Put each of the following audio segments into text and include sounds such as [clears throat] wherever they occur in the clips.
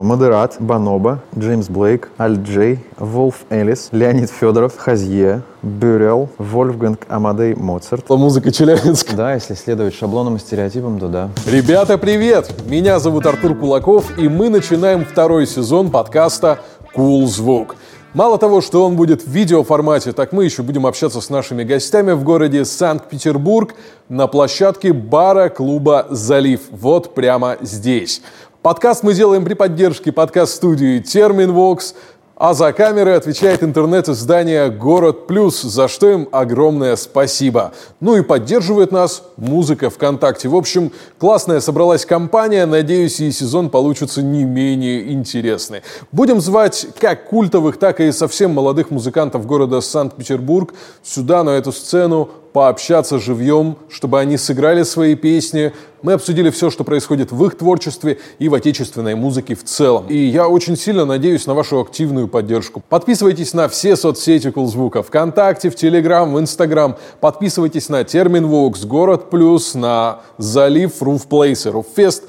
Moderat, Bonobo, James Blake, alt-J, Wolf Alice, Леонид Федоров, Hozier, Burial, Вольфганг Амадей Моцарт. Музыка Челябинск. Да, если следовать шаблонам и стереотипам, то да. Ребята, привет! Меня зовут Артур Кулаков, и мы начинаем второй сезон подкаста «Кул cool Звук». Мало того, что он будет в видеоформате, так мы еще будем общаться с нашими гостями в городе Санкт-Петербург на площадке бара клуба «Залив». Вот прямо здесь. Подкаст мы делаем при поддержке подкаст-студии Терминвокс, а за камерой отвечает интернет-издание «Город Плюс», за что им огромное спасибо. Ну и поддерживает нас музыка ВКонтакте. В общем, классная собралась компания. Надеюсь, и сезон получится не менее интересный. Будем звать как культовых, так и совсем молодых музыкантов города Санкт-Петербург сюда, на эту сцену, пообщаться живьем, чтобы они сыграли свои песни. Мы обсудили все, что происходит в их творчестве и в отечественной музыке в целом. И я очень сильно надеюсь на вашу активную поддержку. Подписывайтесь на все соцсети Кулзвука. ВКонтакте, в Телеграм, в Инстаграм. Подписывайтесь на Терминвокс, Город Плюс, на Залив, Руфплейс и Руффест.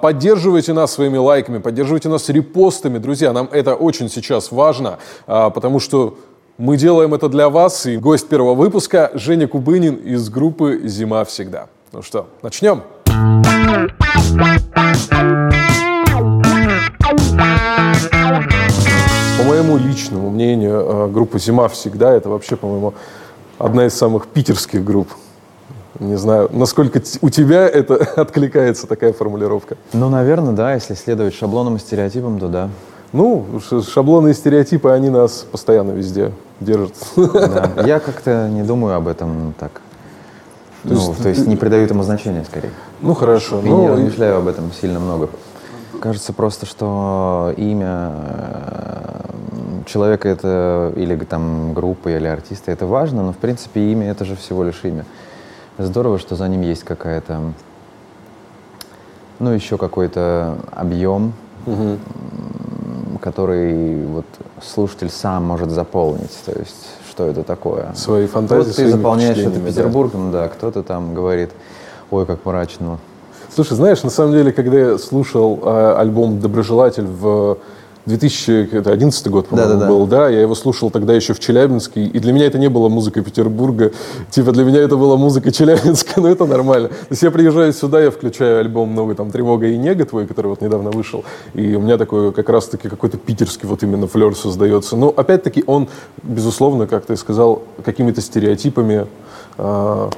Поддерживайте нас своими лайками, поддерживайте нас репостами. Друзья, нам это очень сейчас важно, а, потому что мы делаем это для вас, и гость первого выпуска Женя Кубынин из группы «Зима всегда». Ну что, начнем? По моему личному мнению, э, группа «Зима всегда» — это вообще, по-моему, одна из самых питерских групп. Не знаю, насколько у тебя это [laughs] откликается, такая формулировка? Ну, наверное, да. Если следовать шаблонам и стереотипам, то да. Ну, шаблоны и стереотипы, они нас постоянно везде держат. Да. Я как-то не думаю об этом так. То, ну, есть, то есть не придаю этому значения, скорее. Ну, хорошо. Я ну, не размышляю об этом сильно много. Кажется просто, что имя э, человека это или там группы, или артиста, это важно, но в принципе имя это же всего лишь имя. Здорово, что за ним есть какая-то, ну еще какой-то объем, угу который вот слушатель сам может заполнить. То есть, что это такое? Свои фантазии, Вот ты заполняешь это Петербургом, да. да, кто-то там говорит, ой, как мрачно. Слушай, знаешь, на самом деле, когда я слушал э, альбом «Доброжелатель» в 2011 год, по-моему, да, да, был, да. Я его слушал тогда еще в Челябинске, и для меня это не была музыка Петербурга, типа для меня это была музыка Челябинска, но это нормально. То есть я приезжаю сюда, я включаю альбом новый, там, «Тревога и нега» твой, который вот недавно вышел, и у меня такой как раз-таки какой-то питерский вот именно флер создается. Но опять-таки он, безусловно, как ты сказал, какими-то стереотипами э,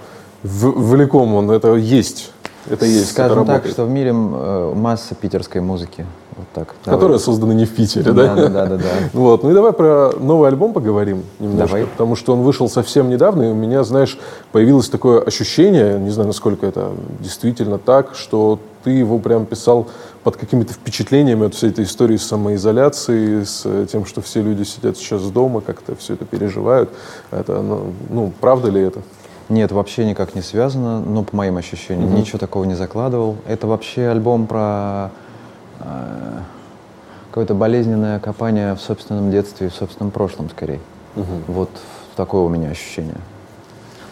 влеком он, это есть. Это есть. Скажем так, что в мире э, масса питерской музыки. Вот так. Которые давай. созданы не в Питере, да? Да, да, да, да. [laughs] Вот. Ну и давай про новый альбом поговорим немножко. Давай. Потому что он вышел совсем недавно, и у меня, знаешь, появилось такое ощущение, не знаю, насколько это действительно так, что ты его прям писал под какими-то впечатлениями от всей этой истории с самоизоляцией, с тем, что все люди сидят сейчас дома, как-то все это переживают. Это, ну, ну правда ли это? Нет, вообще никак не связано, но по моим ощущениям. Угу. Ничего такого не закладывал. Это вообще альбом про э, какое-то болезненное копание в собственном детстве и в собственном прошлом, скорее. Угу. Вот такое у меня ощущение.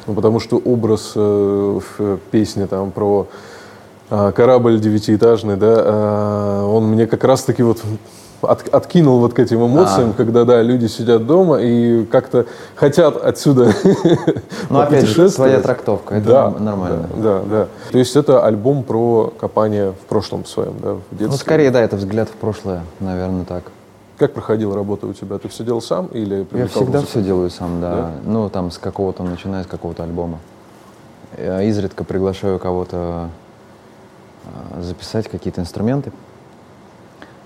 Ну, потому что образ э, в песне там про э, корабль девятиэтажный, да, э, он мне как раз-таки вот от, откинул вот к этим эмоциям, а. когда, да, люди сидят дома и как-то хотят отсюда [laughs] Ну, опять же, твоя трактовка, это да, нормально. Да, да, да. То есть это альбом про копание в прошлом своем, да, в детстве? Ну, скорее, да, это взгляд в прошлое, наверное, так. Как проходила работа у тебя? Ты все делал сам или Я всегда все делаю сам, да. да. Ну, там, с какого-то, начиная с какого-то альбома. Я изредка приглашаю кого-то а, записать какие-то инструменты.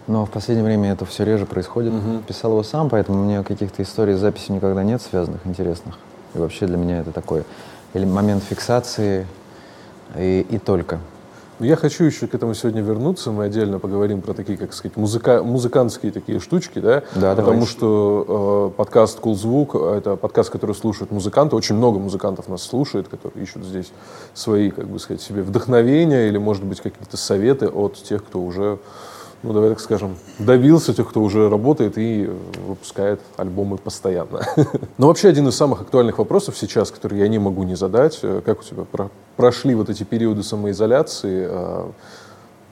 Но в последнее время это все реже происходит. Угу. Писал его сам, поэтому у меня каких-то историй с записью никогда нет связанных, интересных. И вообще для меня это такой или момент фиксации и, и только. Ну, я хочу еще к этому сегодня вернуться. Мы отдельно поговорим про такие, как сказать, музыка, музыкантские такие штучки, да? Да, Потому давай. что э, подкаст «Кул cool Звук» — это подкаст, который слушают музыканты. Очень много музыкантов нас слушает, которые ищут здесь свои, как бы сказать, себе вдохновения или, может быть, какие-то советы от тех, кто уже ну, давай так скажем, добился тех, кто уже работает и выпускает альбомы постоянно. [laughs] Но вообще один из самых актуальных вопросов сейчас, который я не могу не задать, э, как у тебя про прошли вот эти периоды самоизоляции? А,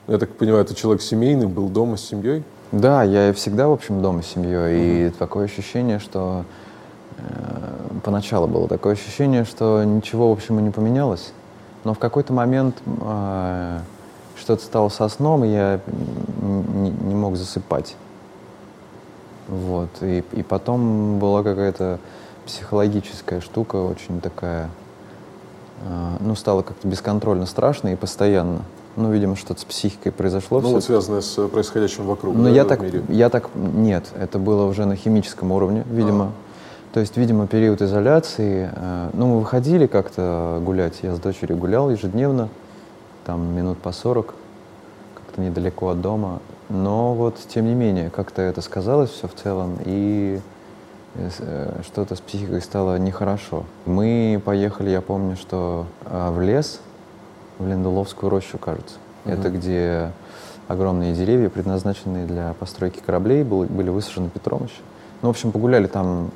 я так понимаю, ты человек семейный, был дома с семьей? Да, я всегда, в общем, дома с семьей. И такое ощущение, что э, поначалу было такое ощущение, что ничего, в общем, и не поменялось. Но в какой-то момент э, что-то стало со сном, и я не, не мог засыпать. Вот. И, и потом была какая-то психологическая штука, очень такая, э, ну, стало как-то бесконтрольно страшно и постоянно. Ну, видимо, что-то с психикой произошло. Ну, всё. вот связанное с происходящим вокруг. Но да, я так, мире. я так, нет, это было уже на химическом уровне, видимо. То есть, видимо, период изоляции. э, ну, мы выходили как-то гулять, я с дочерью гулял ежедневно, там минут по 40, как-то недалеко от дома. Но вот, тем не менее, как-то это сказалось все в целом, и э, э, что-то с психикой стало нехорошо. Мы поехали, я помню, что э, в лес, в Лендуловскую рощу, кажется. Это где огромные деревья, предназначенные для постройки кораблей, был- были высажены Петром еще. Ну, в общем, погуляли там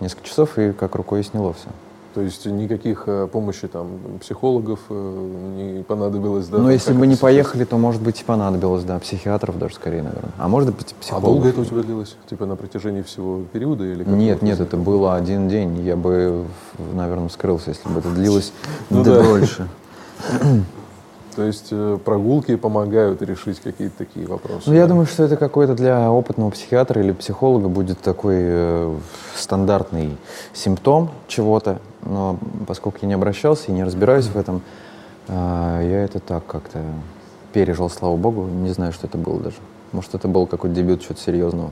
несколько часов, и как рукой сняло все. То есть никаких э, помощи там психологов э, не понадобилось, да? Но если бы не сейчас? поехали, то, может быть, и понадобилось, да, психиатров даже скорее, наверное. А может быть, А психологов. долго это у тебя длилось? Типа на протяжении всего периода или как Нет, нет, это было один день. Я бы, наверное, вскрылся, если бы это длилось Ну да. дольше. [laughs] То есть э, прогулки помогают решить какие-то такие вопросы? Ну, я да? думаю, что это какой-то для опытного психиатра или психолога будет такой э, стандартный симптом чего-то. Но поскольку я не обращался и не разбираюсь в этом, э, я это так как-то пережил, слава богу. Не знаю, что это было даже. Может, это был какой-то дебют чего-то серьезного.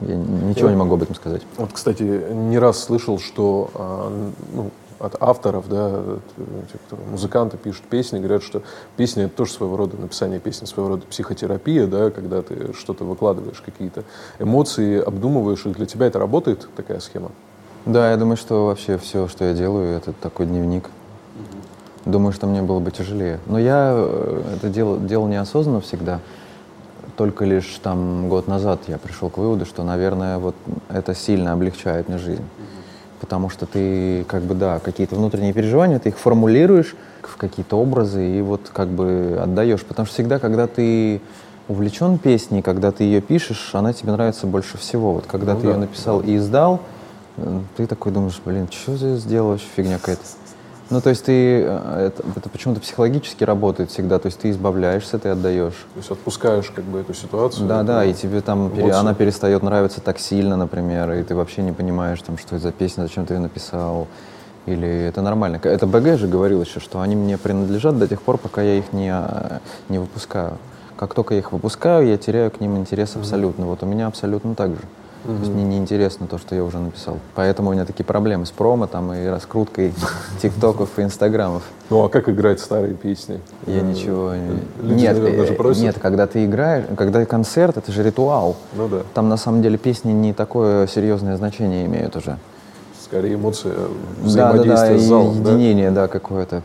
Я ничего не могу об этом сказать. Вот, кстати, не раз слышал, что а, ну, от авторов, да, э, тех, кто музыканты пишут песни, говорят, что песня это тоже своего рода написание песни, своего рода психотерапия, да, когда ты что-то выкладываешь, какие-то эмоции, обдумываешь, и для тебя это работает, такая схема? Да, я думаю, что вообще все, что я делаю, это такой дневник. Думаю, что мне было бы тяжелее. Но я э, это делал, делал неосознанно всегда. Только лишь там год назад я пришел к выводу, что, наверное, вот это сильно облегчает мне жизнь. Потому что ты, как бы, да, какие-то внутренние переживания, ты их формулируешь в какие-то образы и вот как бы отдаешь. Потому что всегда, когда ты увлечен песней, когда ты ее пишешь, она тебе нравится больше всего. Вот когда Ну ты да. ее написал и издал, ты такой думаешь, блин, что я сделал, вообще фигня какая-то. Ну, то есть ты, э, это, это почему-то психологически работает всегда, то есть ты избавляешься, ты отдаешь. То есть отпускаешь как бы эту ситуацию? Да, да, и тебе там пере- она перестает нравиться так сильно, например, и ты вообще не понимаешь, там, что это за песня, зачем ты ее написал. Или это нормально. Это БГ же говорил еще, что они мне принадлежат до тех пор, пока я их не, э, не выпускаю. Как только я их выпускаю, я теряю к ним интерес абсолютно. Вот у меня абсолютно так же. То есть мне неинтересно то, что я уже написал. Поэтому у меня такие проблемы с промо там, и раскруткой [laughs] тиктоков и инстаграмов. Ну, а как играть старые песни? Я Э, ничего не... Люди, нет, наверное, даже э, нет, когда ты играешь, когда концерт, это же ритуал. Ну да, Там на самом деле песни не такое серьезное значение имеют уже. скорее эмоции, Да, да, да, взаимодействие и с залом, да? единение, да, какое-то.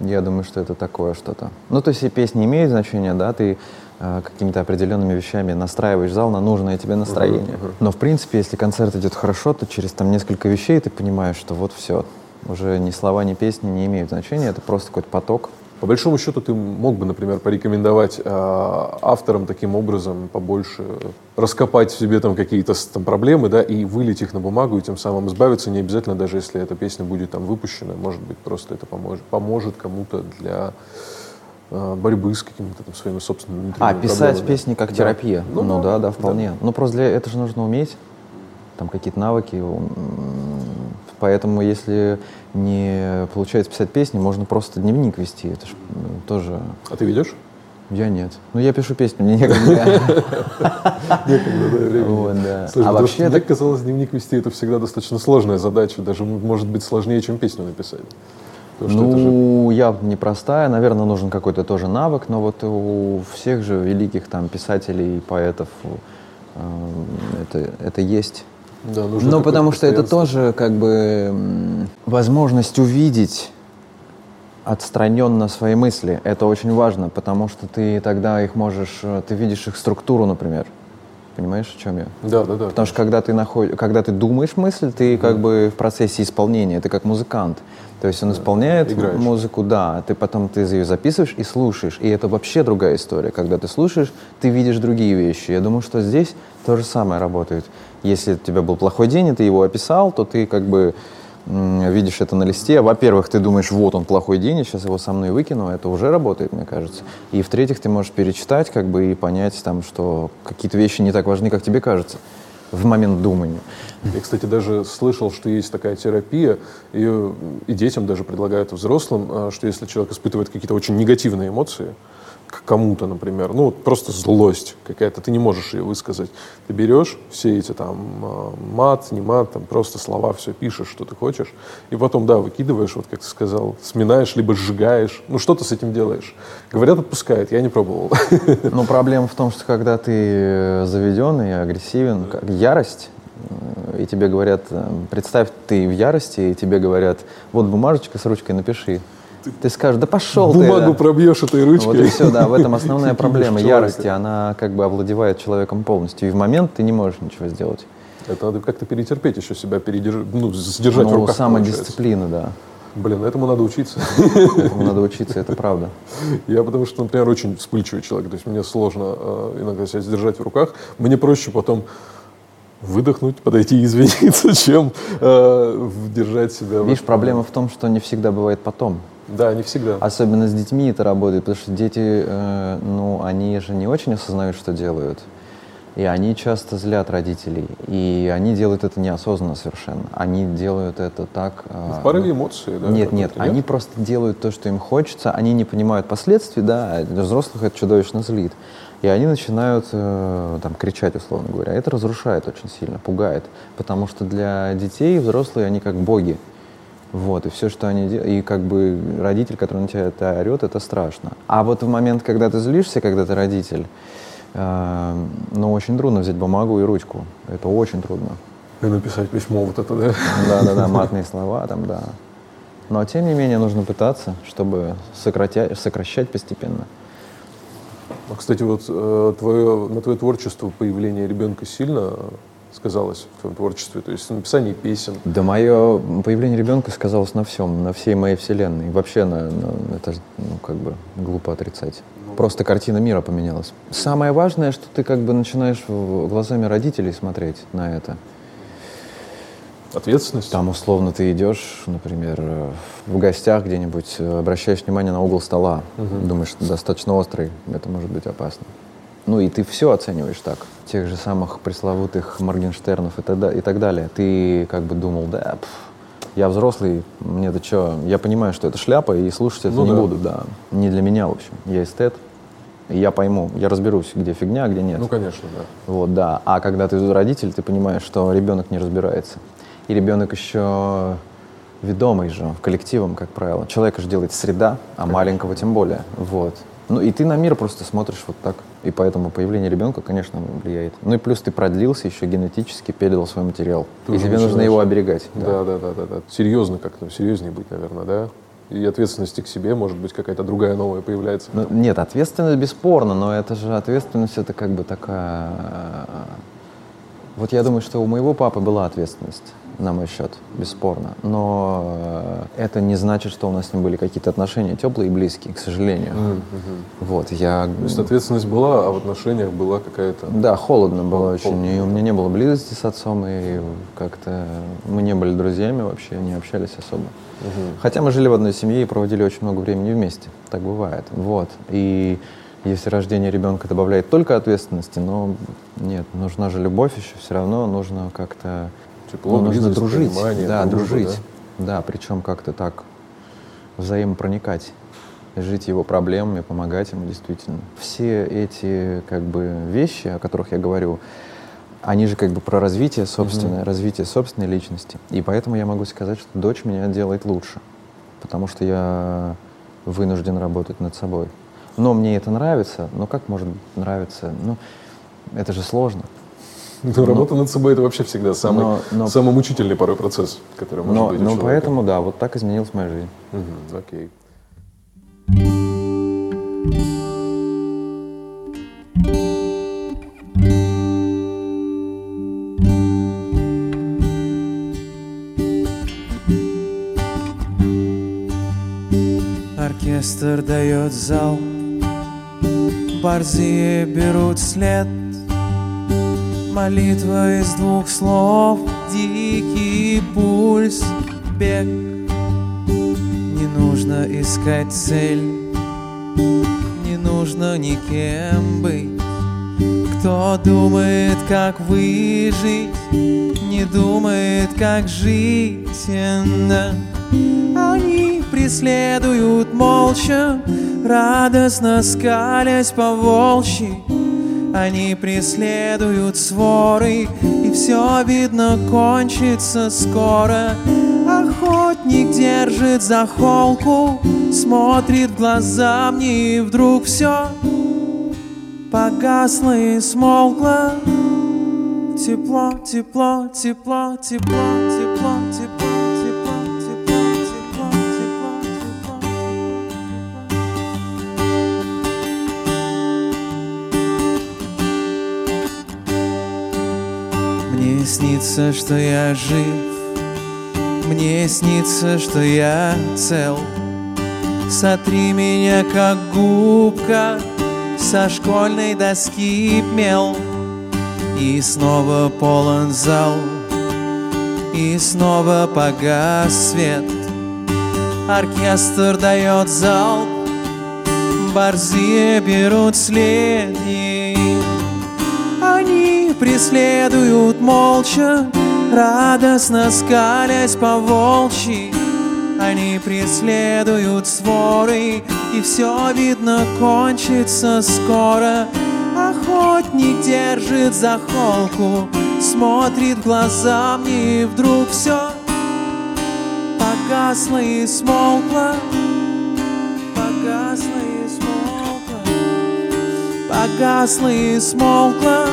Я думаю, что это такое что-то. Ну, то есть и песни имеют значение, да, ты э, какими-то определенными вещами настраиваешь зал на нужное тебе настроение. Но, в принципе, если концерт идет хорошо, то через там несколько вещей ты понимаешь, что вот все, уже ни слова, ни песни не имеют значения, это просто какой-то поток. По большому счету ты мог бы, например, порекомендовать э, авторам таким образом побольше раскопать в себе там какие-то там проблемы, да, и вылить их на бумагу, и тем самым избавиться, не обязательно даже если эта песня будет там выпущена, может быть, просто это поможет, поможет кому-то для борьбы с какими-то там своими собственными А, писать проблемами. песни как Да. терапия. Ну Ну, да, да, да, вполне. Ну просто для это же нужно уметь. Там какие-то навыки. Поэтому, если не получается писать песни, можно просто дневник вести. Это же тоже. А ты ведешь? Я нет. Ну, я пишу песню, мне некогда. [laughs] Некогда, да, времени. Да. А вообще мне так- казалось, дневник вести это всегда достаточно сложная задача, даже может быть сложнее, чем песню написать. Это же Ну, я непростая, наверное, нужен какой-то тоже навык, но вот у всех же великих там писателей, поэтов э, это, это есть. Да, нужно Ну, какое-то потому что это тоже как бы возможность увидеть отстраненно свои мысли. Это очень важно, потому что ты тогда их можешь, э, ты видишь их структуру, например. Понимаешь, о чем я? Да, да, да. Потому что когда ты, наход... когда ты думаешь мысль, ты как бы в процессе исполнения, ты как музыкант. То есть он исполняет Играешь. музыку, да, ты потом ты ее записываешь и слушаешь. И это вообще другая история. Когда ты слушаешь, ты видишь другие вещи. Я думаю, что здесь то же самое работает. Если у тебя был плохой день, и ты его описал, то ты как бы видишь это на листе. Во-первых, ты думаешь, вот он плохой день, я сейчас его со мной выкину. Это уже работает, мне кажется. И в-третьих, ты можешь перечитать как бы и понять, там, что какие-то вещи не так важны, как тебе кажется в момент думания. Я, кстати, даже слышал, что есть такая терапия, ее и детям даже предлагают и взрослым, а, что если человек испытывает какие-то очень негативные эмоции, к кому-то, например, ну, вот просто злость какая-то, ты не можешь ее высказать. Ты берешь все эти там а, мат, не мат, там просто слова, все пишешь, что ты хочешь, и потом, да, выкидываешь, вот как ты сказал, сминаешь, либо сжигаешь. Ну, что ты с этим делаешь? Говорят, отпускает, я не пробовал. [laughs] Но проблема в том, что когда ты заведен и агрессивен, как ярость, э, и тебе говорят, э, представь, ты в ярости, и тебе говорят, вот бумажечка с ручкой напиши. Ты скажешь, да пошел ты. Бумагу пробьешь этой ручкой. Вот и все, да, в этом [laughs] основная проблема ярости, она как бы овладевает человеком полностью, и в момент ты не можешь ничего сделать. Это надо как-то перетерпеть еще себя, передерж... ну, сдержать в Ну, руках, получается. самодисциплина, да. Блин, этому надо учиться. Этому надо учиться, это правда. [laughs] Я потому что, например, очень вспыльчивый человек. То есть мне сложно э, иногда себя сдержать в руках. Мне проще потом выдохнуть, подойти и извиниться, [laughs] чем э, держать себя. в- Видишь, проблема в том, что не всегда бывает потом. Да, не всегда. Особенно с детьми это работает, потому что дети, э, ну, они же не очень осознают, что делают. И они часто злят родителей. И они делают это неосознанно совершенно. Они делают это так... э, В порыве эмоций, да? Нет, нет, они просто делают то, что им хочется, они не понимают последствий, да, а для взрослых это чудовищно злит. И они начинают э, там кричать, условно говоря. Это разрушает очень сильно, пугает. Потому что для детей взрослые, они как боги. Вот, и все, что они делают, и как бы родитель, который на тебя это орет, это страшно. А вот в момент, когда ты злишься, когда ты родитель, э, ну, очень трудно взять бумагу и ручку. Это очень трудно. И написать письмо вот это, да? Да-да-да, матные слова там, да. Но тем не менее нужно пытаться, чтобы сократя- сокращать постепенно. А, кстати, вот э, твое, на твое творчество появление ребенка сильно сказалось в твоем творчестве? То есть написание песен? Да мое появление ребенка сказалось на всем, на всей моей вселенной. И вообще на, на- это ну, как бы глупо отрицать. Просто картина мира поменялась. Самое важное, что ты как бы начинаешь в- глазами родителей смотреть на это. Ответственность? Там условно ты идешь, например, в гостях где-нибудь, э, обращаешь внимание на угол стола, думаешь, достаточно острый, это может быть опасно. Ну и ты все оцениваешь так. Тех же самых пресловутых Моргенштернов и так, да- и так далее. Ты как бы думал, да, пф, я взрослый, мне это что, я понимаю, что это шляпа, и слушать это Ну не да. буду, да. Не для меня, в общем. Я эстет, и я пойму, я разберусь, где фигня, а где нет. Ну, конечно, да. Вот, да. А когда ты родитель, ты понимаешь, что ребенок не разбирается. И ребенок еще ведомый же, коллективом, как правило. Человека же делает среда, а маленького тем более. Вот. Ну и ты на мир просто смотришь вот так. И поэтому появление ребенка, конечно, влияет. Ну и плюс ты продлился еще генетически, передал свой материал. Ты и тебе нужно начинаешь- его оберегать. Да, да, да, да, да. Серьезно как-то, серьезнее быть, наверное, да? И ответственности к себе, может быть, какая-то другая новая появляется. Ну, нет, ответственность бесспорно, но это же ответственность, это как бы такая... э, Вот я думаю, что у моего папы была ответственность на мой счет, бесспорно. Но э, это не значит, что у нас с ним были какие-то отношения теплые и близкие, к сожалению. Вот, я... То есть ответственность была, а в отношениях была какая-то... Да, холодно было Хол- очень. холодно. И у меня не было близости с отцом, и как-то мы не были друзьями вообще, не общались особо. Хотя мы жили в одной семье и проводили очень много времени вместе. Так бывает. Вот. И если рождение ребенка добавляет только ответственности, но нет, нужна же любовь еще, все равно нужно как-то Тепло, ну, нужно дружить. да, дружба, дружить. Да, причем как-то так взаимопроникать жить его проблемами, помогать ему действительно. Все эти как бы вещи, о которых я говорю, они же как бы про развитие собственное, развитие собственной личности. И поэтому я могу сказать, что дочь меня делает лучше, потому что я вынужден работать над собой. Но мне это нравится, но как может нравиться? Ну, это же сложно. [laughs] Ну, работа над собой это вообще всегда самый, но, но, самый мучительный порой процесс, который может но, быть. Но поэтому, да, вот так изменилась моя жизнь. Угу, окей. Оркестр дает зал, борзые берут след — Молитва из двух слов, дикий пульс, бег. Не нужно искать цель, не нужно никем быть. Кто думает, как выжить, не думает, как жить. Они преследуют молча, радостно скалясь по волчьи. Они преследуют своры, и все видно кончится скоро. Охотник держит за холку, смотрит в глаза мне, и вдруг все погасло и смолкло. Тепло, тепло, тепло, тепло, тепло, тепло. Снится, что я жив, мне снится, что я цел. Сотри меня, как губка, со школьной доски мел. И снова полон зал, и снова погас свет. Оркестр дает зал, борзые берут след. Преследуют молча, радостно скалясь по волчьи. Они преследуют своры, и все видно кончится скоро. Охотник держит за холку, смотрит в глаза мне, и вдруг все погасло и смолкло, погасло и смолкло, погасло и смолкло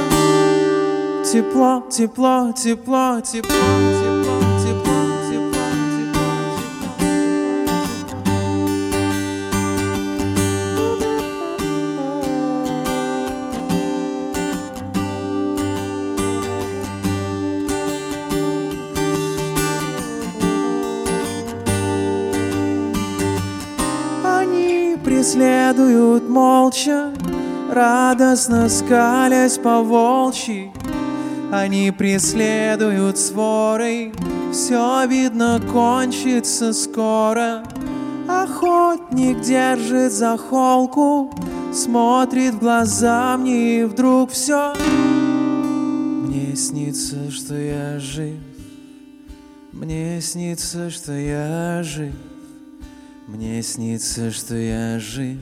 тепло, тепло, тепло, тепло, тепло, тепло, тепло, тепло. Они преследуют молча, радостно скалясь по волчьи. Они преследуют сворой, все видно кончится скоро. Охотник держит за холку, смотрит в глаза мне, и вдруг все. Мне снится, что я жив, мне снится, что я жив, мне снится, что я жив,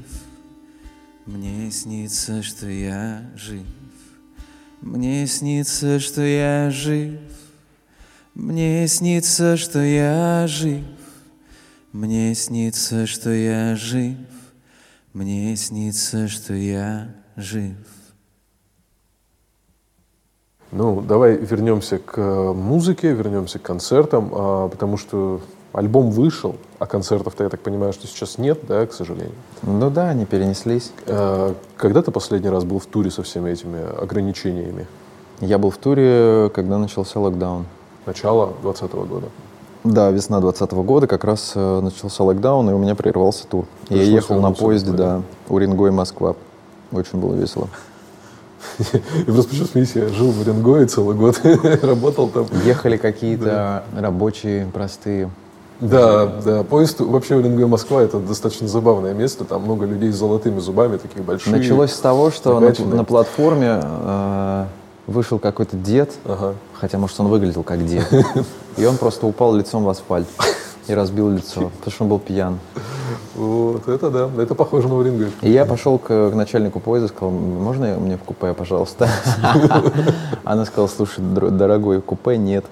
мне снится, что я жив. Мне снится, что я жив, мне снится, что я жив, мне снится, что я жив, мне снится, что я жив. Ну, давай вернемся к э, музыке, вернемся к концертам, а, потому что альбом вышел, а концертов-то, я так понимаю, что сейчас нет, да, к сожалению. Ну да, они перенеслись. Э, Когда ты последний раз был в туре со всеми этими ограничениями? Я был в туре, когда начался локдаун. Начало 2020 года. Да, весна 2020 года как раз э, начался локдаун, и у меня прервался тур. Я ехал на поезде, да, Уренгой, Москва. Очень было весело. [laughs] И просто почему смеюсь, я жил в Уренгое целый год, [laughs] работал там. Ехали какие-то рабочие, простые. Да, да, поезд, вообще Уренгой Москва это достаточно забавное место, там много людей с золотыми зубами, таких больших. Началось с того, что на, на платформе э, вышел какой-то дед, Ага. хотя, может, он выглядел как дед, [laughs] и он просто упал лицом в асфальт и разбил лицо, потому что он был пьян. Вот, это да, это похоже на Уренгой. И я пошел к, к начальнику поезда, сказал, можно мне в купе, пожалуйста? [laughs] Она сказала, слушай, дор- дорогой, купе нет.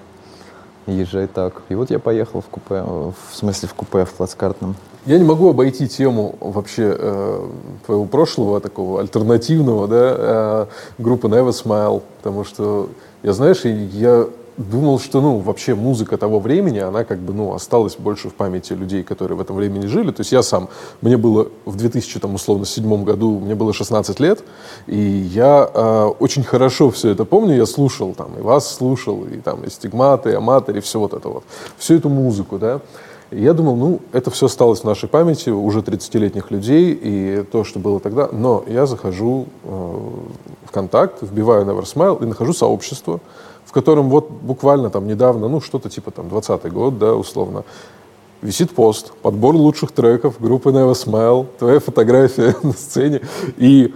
Езжай так. И вот я поехал в купе, в смысле в купе, в плацкартном. Я не могу обойти тему вообще э, твоего прошлого, такого альтернативного, да, э, группы Never Smile, потому что я, знаешь, я думал, что, ну, вообще музыка того времени, она как бы, ну, осталась больше в памяти людей, которые в этом времени жили. То есть я сам, мне было в 2000, там, условно, седьмом году, мне было 16 лет, и я э, очень хорошо все это помню, я слушал там, и вас слушал, и там, и стигматы, и аматоры, и все вот это вот, всю эту музыку, да. И я думал, ну, это все осталось в нашей памяти уже 30-летних людей и то, что было тогда. Но я захожу э, в контакт, вбиваю Never и нахожу сообщество, в котором вот буквально там недавно, ну, что-то типа там 20 год, да, условно, висит пост, подбор лучших треков группы Never Smile, твоя фотография [laughs] на сцене, и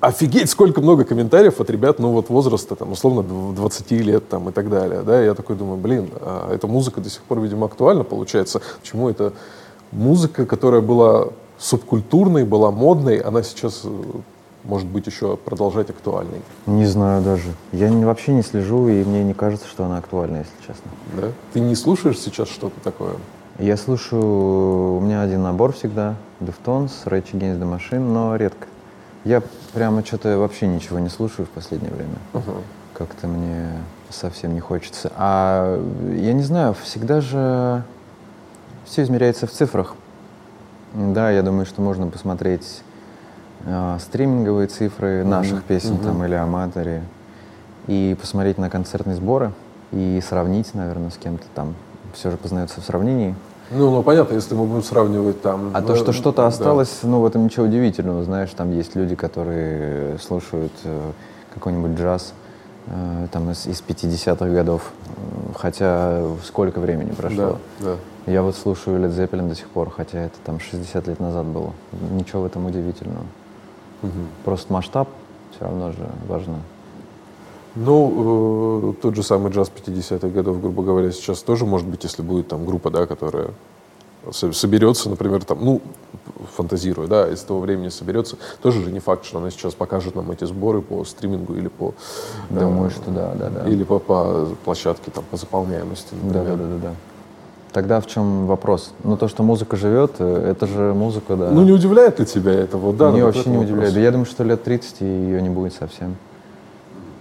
офигеть, сколько много комментариев от ребят, ну вот возраста, там, условно, 20 лет там и так далее, да, я такой думаю, блин, а эта музыка до сих пор, видимо, актуальна получается, почему это музыка, которая была субкультурной, была модной, она сейчас э, может быть еще продолжать актуальной? Не знаю даже. Я не, вообще не слежу, и мне не кажется, что она актуальна, если честно. Да? Ты не слушаешь сейчас что-то такое? Я слушаю, у меня один набор всегда, Deftones, Rage Against the Machine, но редко. Я прямо что-то вообще ничего не слушаю в последнее время. Uh-huh. Как-то мне совсем не хочется. А я не знаю, всегда же все измеряется в цифрах. Да, я думаю, что можно посмотреть э, стриминговые цифры наших песен uh-huh. там или аматоре и посмотреть на концертные сборы и сравнить, наверное, с кем-то там. Все же познается в сравнении. Ну, ну, понятно, если мы будем сравнивать там... А ну, то, что что-то осталось, да. ну, в этом ничего удивительного. Знаешь, там есть люди, которые слушают э, какой-нибудь джаз э, там из, из 50-х годов, хотя сколько времени прошло. Да, да. Я вот слушаю Led Zeppelin до сих пор, хотя это там 60 лет назад было. Ничего в этом удивительного. Угу. Просто масштаб все равно же важно. Ну, э, тот же самый джаз 50-х годов, грубо говоря, сейчас тоже может быть, если будет там группа, да, которая соберется, например, там, ну, фантазирую, да, из того времени соберется, тоже же не факт, что она сейчас покажет нам эти сборы по стримингу или по... Думаю, э, что да, да, да. Или по, по площадке, там, по заполняемости, например. Да, да, да, да. Тогда в чем вопрос? Ну, то, что музыка живет, э, это же музыка, да. Ну, не удивляет ли тебя это? Вот, да, Мне вообще не удивляет. Да я думаю, что лет 30 ее не будет совсем.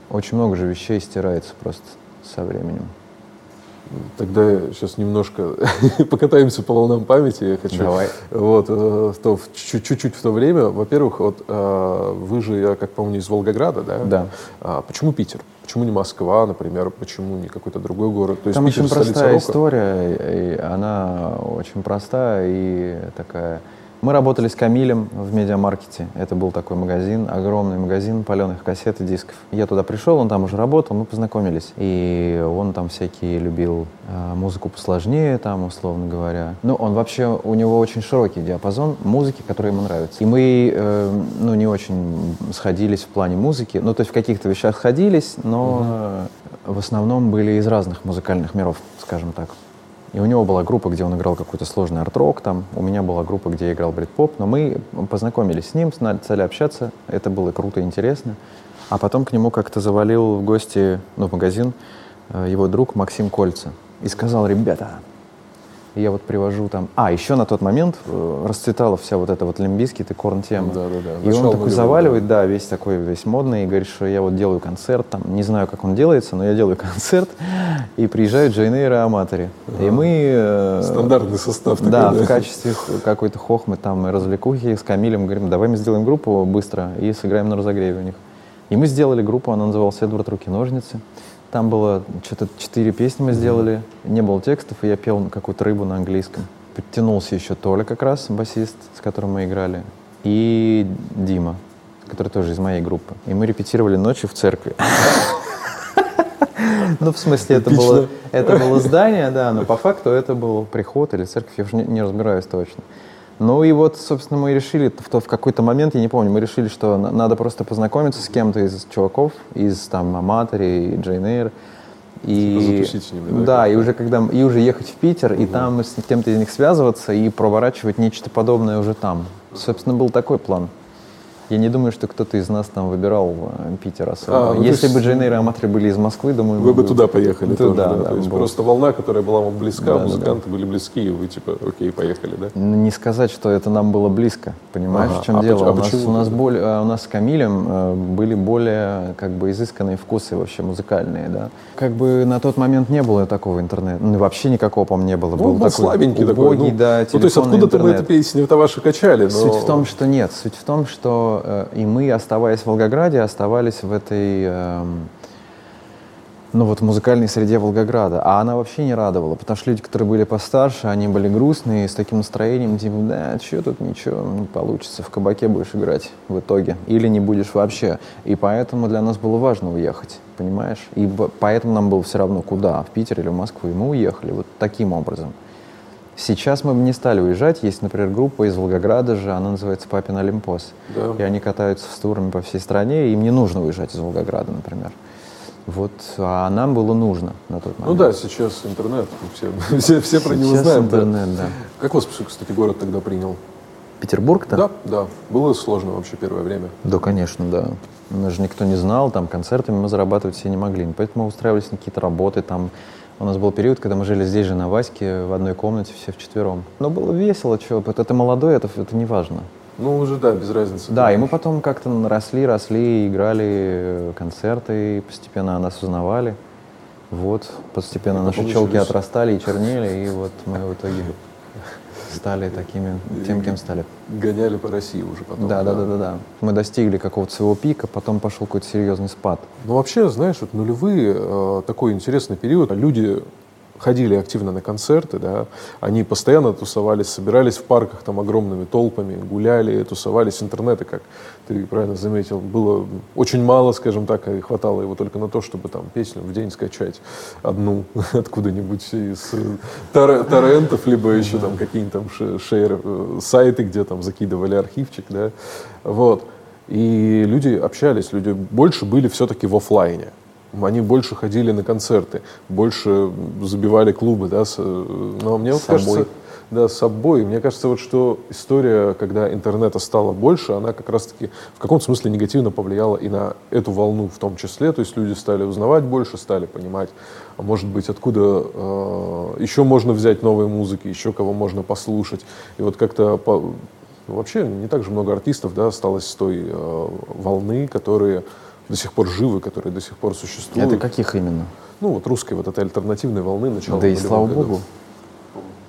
Очень много же вещей стирается просто со временем. Тогда сейчас немножко [laughs] покатаемся по волнам памяти. Я хочу. Давай. Вот, э, то, чуть-чуть в то время. Во-первых, вот, э, вы же, я как помню, из Волгограда, да? Да. А, почему Питер? Почему не Москва, например? Почему не какой-то другой город? То есть Там Питер очень простая рока? история, и она очень простая и такая мы работали с Камилем в медиамаркете. Это был такой магазин, огромный магазин паленых кассет и дисков. Я туда пришел, он там уже работал, мы познакомились. И он там всякие любил э, музыку посложнее, там, условно говоря. Ну, он вообще, у него очень широкий диапазон музыки, которая ему нравится. И мы, э, ну, не очень сходились в плане музыки. Ну, то есть в каких-то вещах сходились, но угу. в основном были из разных музыкальных миров, скажем так. И у него была группа, где он играл какой-то сложный арт-рок там. У меня была группа, где я играл брит-поп. Но мы познакомились с ним, стали общаться. Это было круто и интересно. А потом к нему как-то завалил в гости, ну, в магазин, э, его друг Максим Кольца. И сказал, ребята, я вот привожу там... А, еще на тот момент э, расцветала вся вот эта вот лимбийский и корн тема. Да, да, да. И он такой заваливает, да. да, весь такой, весь модный, и говорит, что я вот делаю концерт, там, не знаю, как он делается, но я делаю [laughs] концерт, и приезжают Джейнейр и Аматори. Ага. И мы... Э, Стандартный состав такой, да, да, в качестве какой-то хохмы, там, развлекухи с Камилем говорим, давай мы сделаем группу быстро и сыграем на разогреве у них. И мы сделали группу, она называлась «Эдвард Руки-ножницы». Там было что-то четыре песни мы сделали, не было текстов, и я пел какую-то рыбу на английском. Подтянулся еще Толя как раз, басист, с которым мы играли, и Дима, который тоже из моей группы. И мы репетировали ночью в церкви. [laughs] Ну, в смысле, это было, это было здание, да, но по факту это был приход или церковь, я уже не, не разбираюсь точно. Ну и вот, собственно, мы решили, в, в какой-то момент, я не помню, мы решили, что надо просто познакомиться с кем-то из чуваков, из там Аматори, Джейн Эйр. И, типа с ними, да, да и уже когда и уже ехать в Питер, угу. и там с кем-то из них связываться и проворачивать нечто подобное уже там. Собственно, был такой план. Я не думаю, что кто-то из нас там выбирал э, Питер особо. А, ну, Если бы Джейнейр и Аматри были из Москвы, думаю... Вы бы туда поехали туда, тоже, да? да, то есть был. просто волна, которая была вам близка, да, музыканты да, были близки, и вы типа, окей, поехали, да? Не сказать, что это нам было близко, понимаешь, ага. в чем а дело? А у, нас, у, нас более, э, у нас с Камилем э, были более как бы изысканные вкусы вообще музыкальные, да? Как бы на тот момент не было такого интернета, ну вообще никакого, по-моему, не было. Ну, был, был такой слабенький убогий, такой, ну, да, ну, то есть откуда-то мы эти песни это ваши качали, но... Суть в том, что нет, суть в том, что э, и мы оставаясь в Волгограде, оставались в этой, э, Ну вот музыкальной среде Волгограда. А она вообще не радовала, потому что люди, которые были постарше, они были грустные, с таким настроением, типа, да, что тут ничего не получится, в кабаке будешь играть в итоге. Или не будешь вообще. И поэтому для нас было важно уехать, понимаешь? И поэтому нам было все равно куда, в Питер или в Москву. И мы уехали вот таким образом. Сейчас мы бы не стали уезжать. Есть, например, группа из Волгограда же, она называется «Папин Олимпос». Да. И они катаются с турами по всей стране, и им не нужно уезжать из Волгограда, например. Вот, а нам было нужно на тот Ну момент. да, сейчас интернет, все, [laughs] все, все про него знают. да. интернет, да. Как вас, кстати, город тогда принял? Петербург-то? Да, да. Было сложно вообще первое время. Да, конечно, да. Нас же никто не знал, там концертами мы зарабатывать все не могли. Поэтому мы устраивались на какие-то работы, там у нас был период, когда мы жили здесь же на Ваське в одной комнате все вчетвером. Но было весело, что, это молодой, это, это не важно. Ну, уже, да, без разницы. Да, и мы потом как-то росли, росли, играли э, концерты, и постепенно нас узнавали. Вот, постепенно И наши потом челки отрастали и чернели, и вот мы в итоге стали такими, тем, кем стали. Гоняли по России уже потом. Да, да, да, да, да. Мы достигли какого-то своего пика, потом пошел какой-то серьезный спад. Ну, вообще, знаешь, вот нулевые, э, такой интересный период. Люди ходили активно на концерты, да, они постоянно тусовались, собирались в парках там огромными толпами, гуляли, тусовались, интернета, как ты правильно заметил, было очень мало, скажем так, и хватало его только на то, чтобы там песню в день скачать одну [laughs] откуда-нибудь из э, тор- торрентов, либо еще там какие-нибудь там ше- шейр, э, сайты, где там закидывали архивчик, да, вот. И люди общались, люди больше были все-таки в оффлайне. Они больше ходили на концерты, больше забивали клубы, да, с, э, но мне вот собой. кажется, да, с собой. Мне кажется, вот что история, когда интернета стало больше, она как раз-таки в каком-то смысле негативно повлияла и на эту волну в том числе. То есть люди стали узнавать больше, стали понимать, а может быть, откуда э, еще можно взять новые музыки, еще кого можно послушать. И вот как-то по- вообще не так же много артистов да, осталось с той э, волны, которые до сих пор живы, которые до сих пор существуют. Это каких именно? Ну, вот русской вот этой альтернативной волны начала да и слава годов. богу.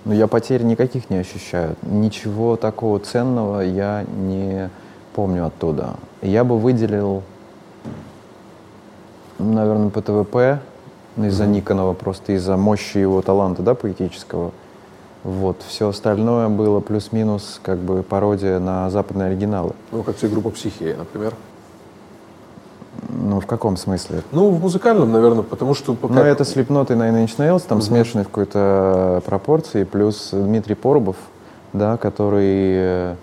Но я потерь никаких не ощущаю. Ничего такого ценного я не помню оттуда. Я бы выделил, наверное, ПТВП ну, из-за Никонова, просто из-за мощи его таланта, да, поэтического. Вот. Все остальное было плюс-минус как бы пародия на западные оригиналы. Ну, как тебе группа «Психея», например. Ну, в каком смысле? Ну, в музыкальном, наверное, потому что... пока- Ну, это Slipknot и Nine Inch Nails, там смешанные в какой-то пропорции, плюс Дмитрий Порубов, да, который, э,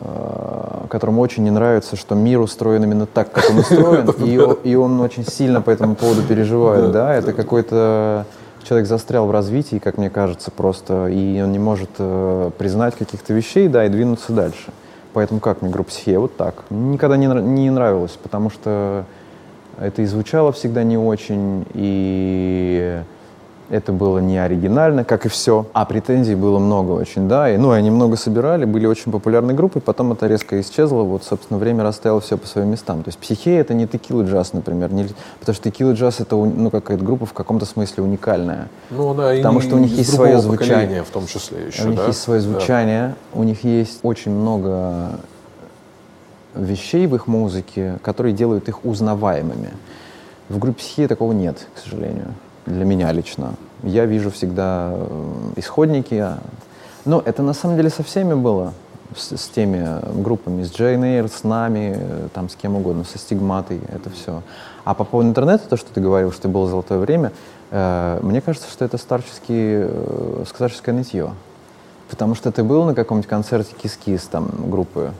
э, которому очень не нравится, что мир устроен именно так, как он устроен, [laughs] и он очень сильно по этому поводу переживает, да, это какой-то человек застрял в развитии, как мне кажется, просто, и он не может э, признать каких-то вещей, да, и двинуться дальше. Поэтому как мне группа? Вот так. Никогда не, не нравилось, потому что это и звучало всегда не очень, и это было не оригинально, как и все. А претензий было много очень, да. И, ну, они много собирали, были очень популярной группой, потом это резко исчезло, вот, собственно, время расставило все по своим местам. То есть «Психея» — это не текила джаз, например, не- потому что текила джаз — это, ну, какая-то группа в каком-то смысле уникальная. Ну, она Потому и что у них есть свое звучание. в том числе еще, у них да? есть свое Да. звучание, у них есть очень много вещей в их музыке, которые делают их узнаваемыми. В группе «Психия» такого нет, к сожалению, для меня лично. Я вижу всегда э, исходники. а- Но это на самом деле со всеми было, с, с теми группами, с Джейн Эйр, с нами, э, там с кем угодно, со стигматой, это все. А по поводу интернета, то, что ты говорил, что было золотое время, э, мне кажется, что это старческий, э, старческое нытье. Потому что ты был на каком-нибудь концерте Кис-Кис там группы,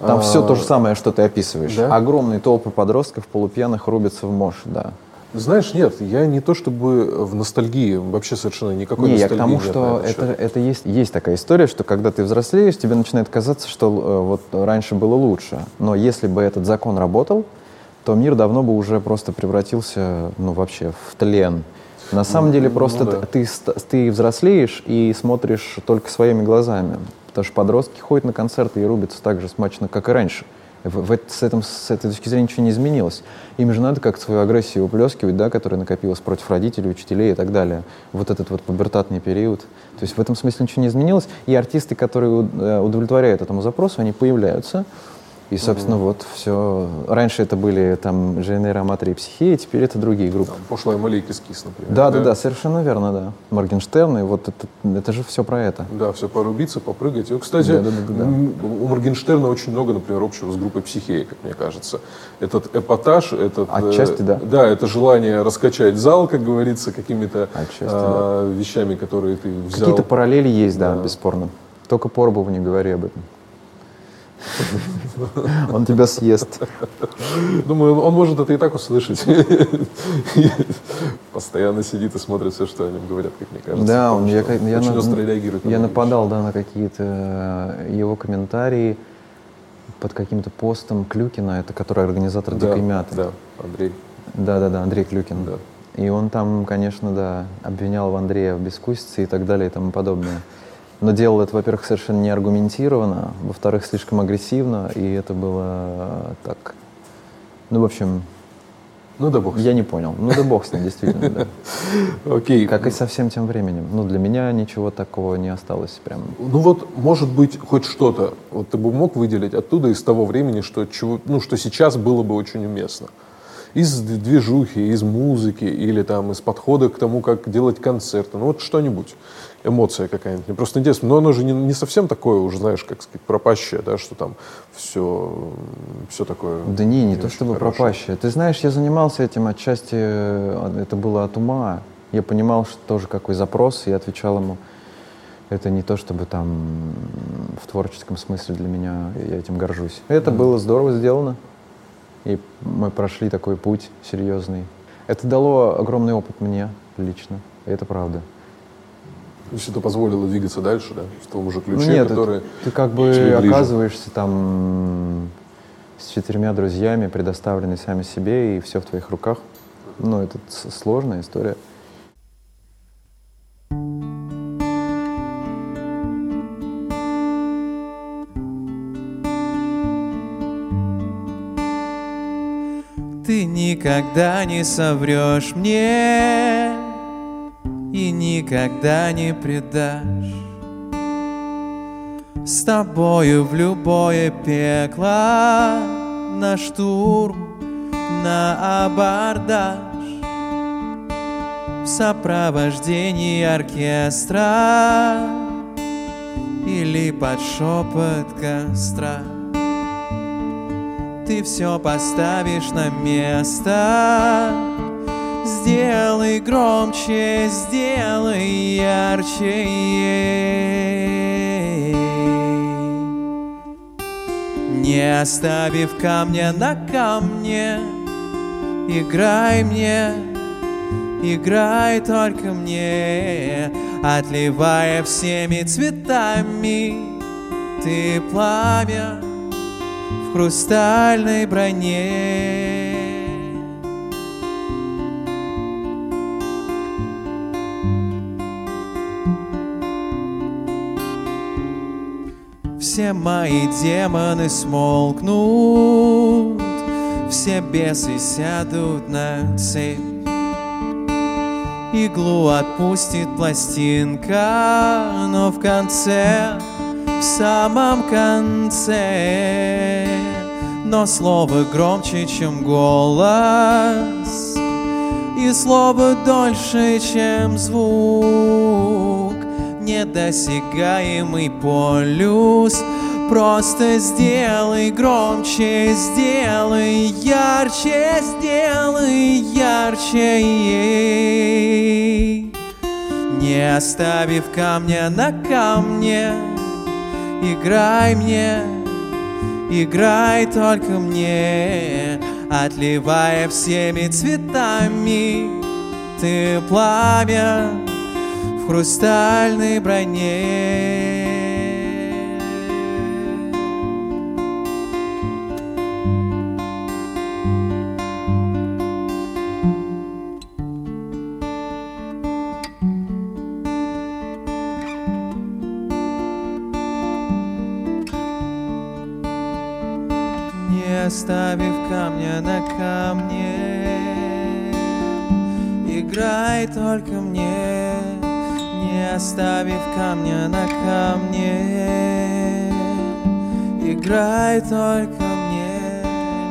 там А, все то же самое, что ты описываешь. да? Огромные толпы подростков полупьяных рубятся в мощь, да. Знаешь, нет, я не то чтобы в ностальгии, вообще совершенно никакой Не, я к ностальгии тому, нет что это, счет. это есть, есть такая история, что когда ты взрослеешь, тебе начинает казаться, что э, вот раньше было лучше. Но если бы этот закон работал, то мир давно бы уже просто превратился, ну, вообще в тлен. На самом деле просто ну да. ты, ты взрослеешь и смотришь только своими глазами. Потому что подростки ходят на концерты и рубятся так же смачно, как и раньше. В, в с, этом, с этой точки зрения ничего не изменилось. Им же надо как-то свою агрессию уплескивать, да, которая накопилась против родителей, учителей и так далее. Вот этот вот пубертатный период. То есть в этом смысле ничего не изменилось. И артисты, которые э, удовлетворяют этому запросу, они появляются. И, собственно, вот все. Раньше это были там ЖНР, Аматри и Психея, теперь это другие группы. Там, пошлая Молли и Кис-Кис, например. Да, да, да, совершенно верно, да. Моргенштерн, и вот это, это же все про это. Да, все порубиться, попрыгать. И, кстати, Да, да, да, да, да. у Моргенштерна очень много, например, общего с группой Психея, как мне кажется. Этот эпатаж, этот... э, Отчасти, да. Да, это желание раскачать зал, как говорится, какими-то Отчасти, а, вещами, которые ты взял. Какие-то параллели есть, да, Да. бесспорно. Только Порбову не говори об этом. Он тебя съест. Думаю, он может это и так услышать. Постоянно сидит и смотрит все, что о нем говорят, как мне кажется. Да, он, я, очень на- остро реагирует. на я нападал да, на какие-то э, его комментарии под каким-то постом Клюкина, это который организатор вещи. «Дикой Да, мяты». да, Андрей. Да-да-да, Андрей Клюкин. Да. И он там, конечно, да, обвинял в Андрея в бескусице и так далее и тому подобное. Но делал это, во-первых, совершенно не аргументированно, во-вторых, слишком агрессивно, и это было э, так... Ну, в общем, Ну да бог. я не понял. Ну да бог с ним, действительно, да. [laughs] Окей. Как и со всем тем временем. Ну, для меня ничего такого не осталось прям. Ну вот, может быть, хоть что-то, вот ты бы мог выделить оттуда из того времени, что, чего, ну, что сейчас было бы очень уместно. Из движухи, из музыки или там из подхода к тому, как делать концерты. Ну вот что-нибудь. Эмоция какая-нибудь. Мне просто интересно. Но оно же не, не совсем такое уже, знаешь, как сказать, пропащее, да, что там все, все такое. Да не, не то очень чтобы хорошее. пропащее. Ты знаешь, я занимался этим отчасти, э, это было от ума. Я понимал, что тоже какой запрос, и отвечал ему. Это не то, чтобы там в творческом смысле для меня, я этим горжусь. Это было здорово сделано. И мы прошли такой путь серьезный. Это дало огромный опыт мне лично. И это правда. Есть это позволило двигаться дальше, да, в том же ключе, нет, который... ты как бы оказываешься там с четырьмя друзьями, предоставленный сами себе, и все в твоих руках. Ну, это сложная история. Ты никогда не соврешь мне И никогда не предашь С тобою в любое пекло На штурм, на абордаж В сопровождении оркестра Или под шепот костра ты все поставишь на место. Сделай громче, сделай ярче. Не оставив камня на камне, играй мне, играй только мне, отливая всеми цветами. Ты пламя, в хрустальной броне. Все мои демоны смолкнут, все бесы сядут на цепь. Иглу отпустит пластинка, но в конце, в самом конце, но слово громче, чем голос, и слово дольше, чем звук, недосягаемый полюс. Просто сделай громче, сделай ярче, сделай ярче. Не оставив камня на камне, играй мне, играй только мне, отливая всеми цветами. Ты пламя в хрустальной броне. Только мне.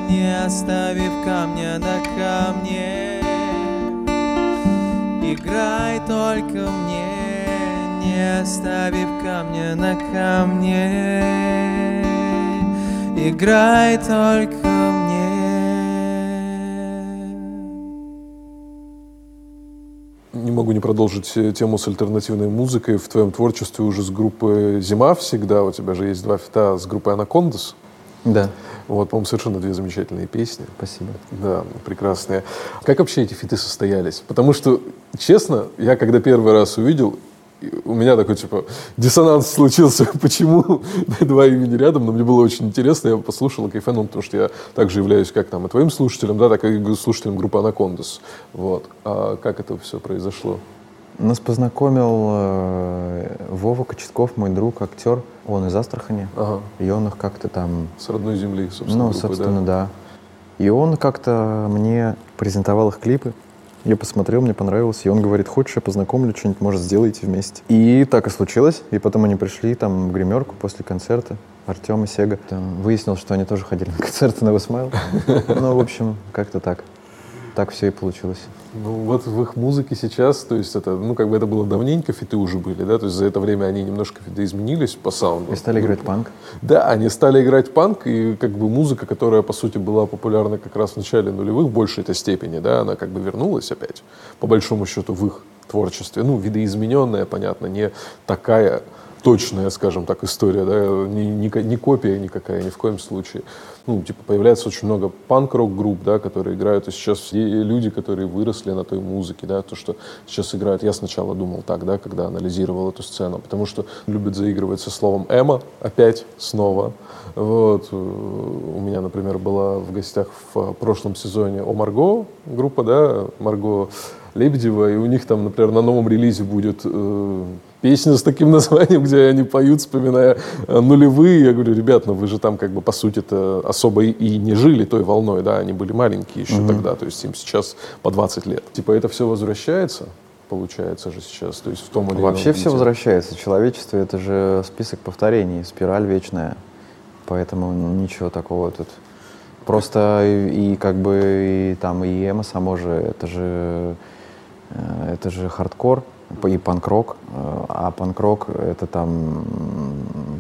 не оставив камня на камне. Играй только мне, не оставив камня на камне. Играй только. Не могу не продолжить э, тему с альтернативной музыкой. В твоем творчестве уже с группы «Зима» всегда. У тебя же есть два фита с группой «Анакондас». Да, Вот, по-моему, совершенно две замечательные песни. спасибо. Да, прекрасные. Как вообще эти фиты состоялись? Потому что, честно, я когда первый раз увидел, у меня такой, типа, диссонанс случился, [laughs] почему [laughs] два имени рядом, но мне было очень интересно, я послушал кайфанул, потому что я также являюсь как там и твоим слушателем, да, так и слушателем группы «Анакондас». Вот. А как это все произошло? Нас познакомил э, Вова Кочетков, мой друг, актер. Он из Астрахани. Ага. И он их как-то там С родной земли, собственно, ну, группы, собственно, да? да. И он как-то мне презентовал их клипы. Я посмотрел, мне понравилось. И он говорит, хочешь, я познакомлю, что-нибудь, может, сделаете вместе. И так и случилось. И потом они пришли там в гримерку после концерта. Артем и Сега. Там выяснилось, что они тоже ходили на концерты на Весмайл. Ну, в общем, как-то так. Так все и получилось. Ну, вот в их музыке сейчас, то есть это, ну, как бы это было давненько, фиты уже были, да, то есть за это время они немножко изменились по саунду. И стали играть панк. Да, они стали играть панк, и как бы музыка, которая, по сути, была популярна как раз в начале нулевых, в большей этой степени, да, она как бы вернулась опять, по большому счету, в их творчестве. Ну, видоизмененная, понятно, не такая точная, скажем так, история, да, не, не, не копия никакая, ни в коем случае. Ну, типа, появляется очень много панк-рок групп, да, которые играют, и сейчас все люди, которые выросли на той музыке, да, то, что сейчас играют, я сначала думал так, да, когда анализировал эту сцену, потому что любят заигрывать со словом «эмо» опять, снова. Вот. э, У меня, например, была в гостях в прошлом сезоне о Марго группа, да, Марго Лебедева, и у них там, например, на новом релизе будет э, песня с таким названием, где они поют, вспоминая э, нулевые. Я говорю, ребят, ну вы же там как бы по сути-то особо и, не жили той волной, да, они были маленькие еще тогда, то есть им сейчас по 20 лет. Типа это все возвращается, получается же сейчас, то есть в том или ином Вообще все возвращается. Человечество — это же список повторений, спираль вечная. Поэтому ничего такого тут. Просто и, и как бы и там и эмо само же, это же, э, это же хардкор и панк-рок. Э, А панк-рок — это там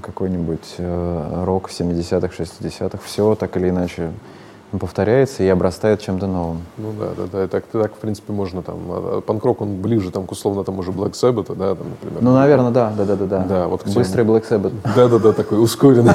какой-нибудь э, рок 70-х, 60-х. Все так или иначе повторяется и обрастает чем-то новым. Ну да, да, да. Так, так, в принципе, можно там. а, а Панкрок, он ближе там, к условно тому же Black Sabbath, да, там, например. Ну, наверное, да, да, да, да, да. Да, вот Быстрый Black Sabbath. [laughs] Да, да, да, такой ускоренный.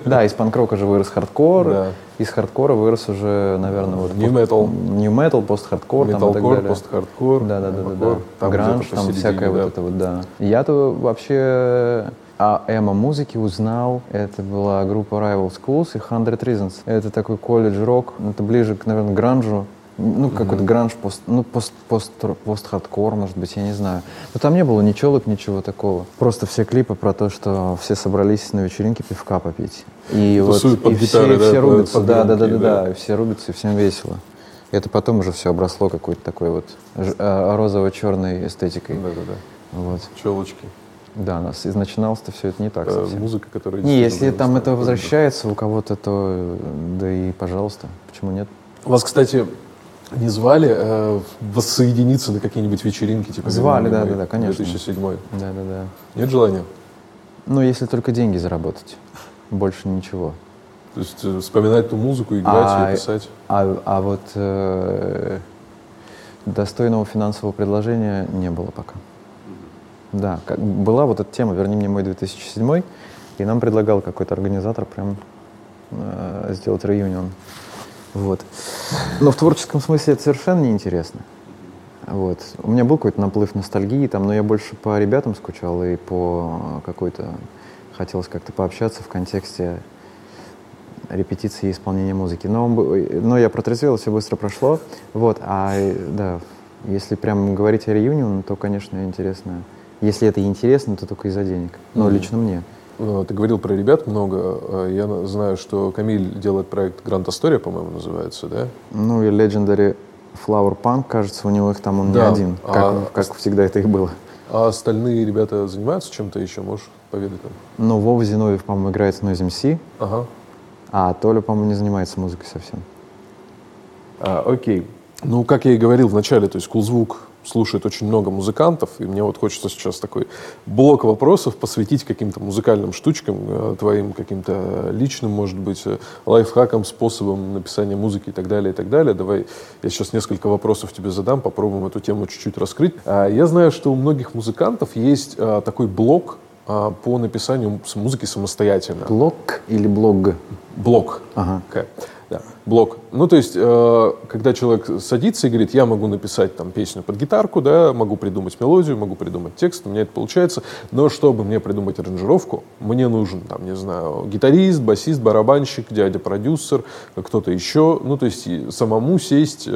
[laughs] Да, из панк-рока же вырос хардкор, из хардкора вырос уже, наверное, вот Nu metal. Nu metal, пост-хардкор там и так Металкор, далее. пост-хардкор. Да, да, да, да, там Гранж, там всякое вот это вот, да. Я-то вообще о эмо-музыке узнал. Это была группа Rival Schools и Hundred Reasons. Это такой колледж-рок. Это ближе, к, наверное, гранжу. Ну, какой-то гранж, пост, ну, пост, пост, пост-хардкор, может быть, я не знаю. Но там не было ни челок, ничего такого. Просто все клипы про то, что все собрались на вечеринке пивка попить. И вот Тусуют под и гитары, все, да, все рубятся, да, да, да, да, да. да, и все рубятся, и всем весело. Это потом уже все обросло какой-то такой вот а, розово-черной эстетикой. Да, да, да. Вот. Челочки. Да, нас и начиналось-то все это не так Э, совсем. Музыка, которая... Не, если там это возвращается у кого-то, то да и пожалуйста, почему нет? Вас, кстати, не звали э, воссоединиться на какие-нибудь вечеринки? Типа Звали, «Вино да, мой» да, да, конечно. 2007. Да, да, да. Нет желания? Ну, если только деньги заработать, больше ничего. То есть э, вспоминать ту музыку, играть А, ее писать? А, а вот э, достойного финансового предложения не было пока. Да, как, была вот эта тема «Верни мне мой 2007», и нам предлагал какой-то организатор прям э, сделать реюнион. Вот. Но в творческом смысле это совершенно неинтересно. Вот. У меня был какой-то наплыв ностальгии, там, но я больше по ребятам скучал и по какой-то... Хотелось как-то пообщаться в контексте репетиции и исполнения музыки. Но, но я протрезвел, все быстро прошло. Вот, а э, да, если прям говорить о реюнион, то, конечно, интересно. Если это интересно, то только из-за денег. Но Мгм. лично мне. Ну, Ты говорил про ребят много. Э, Я на- знаю, что Камиль делает проект Гранд Астория, по-моему, называется, да? Ну и Legendary Flower Punk, кажется, у него их там он Да, не один, как, а- как всегда это и было. А остальные ребята занимаются чем-то еще? Можешь поведать нам? Ну, Вова Зиновьев, по-моему, играет с Noise MC, Ага. А Толя, по-моему, не занимается музыкой совсем. А, окей. Ну, как я и говорил в начале, то есть Кулзвук слушает очень много музыкантов, и мне вот хочется сейчас такой блок вопросов посвятить каким-то музыкальным штучкам, э, твоим каким-то личным, может быть, э, лайфхакам, способам написания музыки и так далее, и так далее. Давай я сейчас несколько вопросов тебе задам, попробуем эту тему чуть-чуть раскрыть. А, Я знаю, что у многих музыкантов есть такой блок по написанию музыки самостоятельно. Блог или блог? Блок. Ага. К. Блок. Ну, то есть, э, когда человек садится и говорит, я могу написать там песню под гитарку, да, могу придумать мелодию, могу придумать текст, у меня это получается, но чтобы мне придумать аранжировку, мне нужен, там, не знаю, гитарист, басист, барабанщик, дядя-продюсер, кто-то еще, ну, то есть, самому сесть,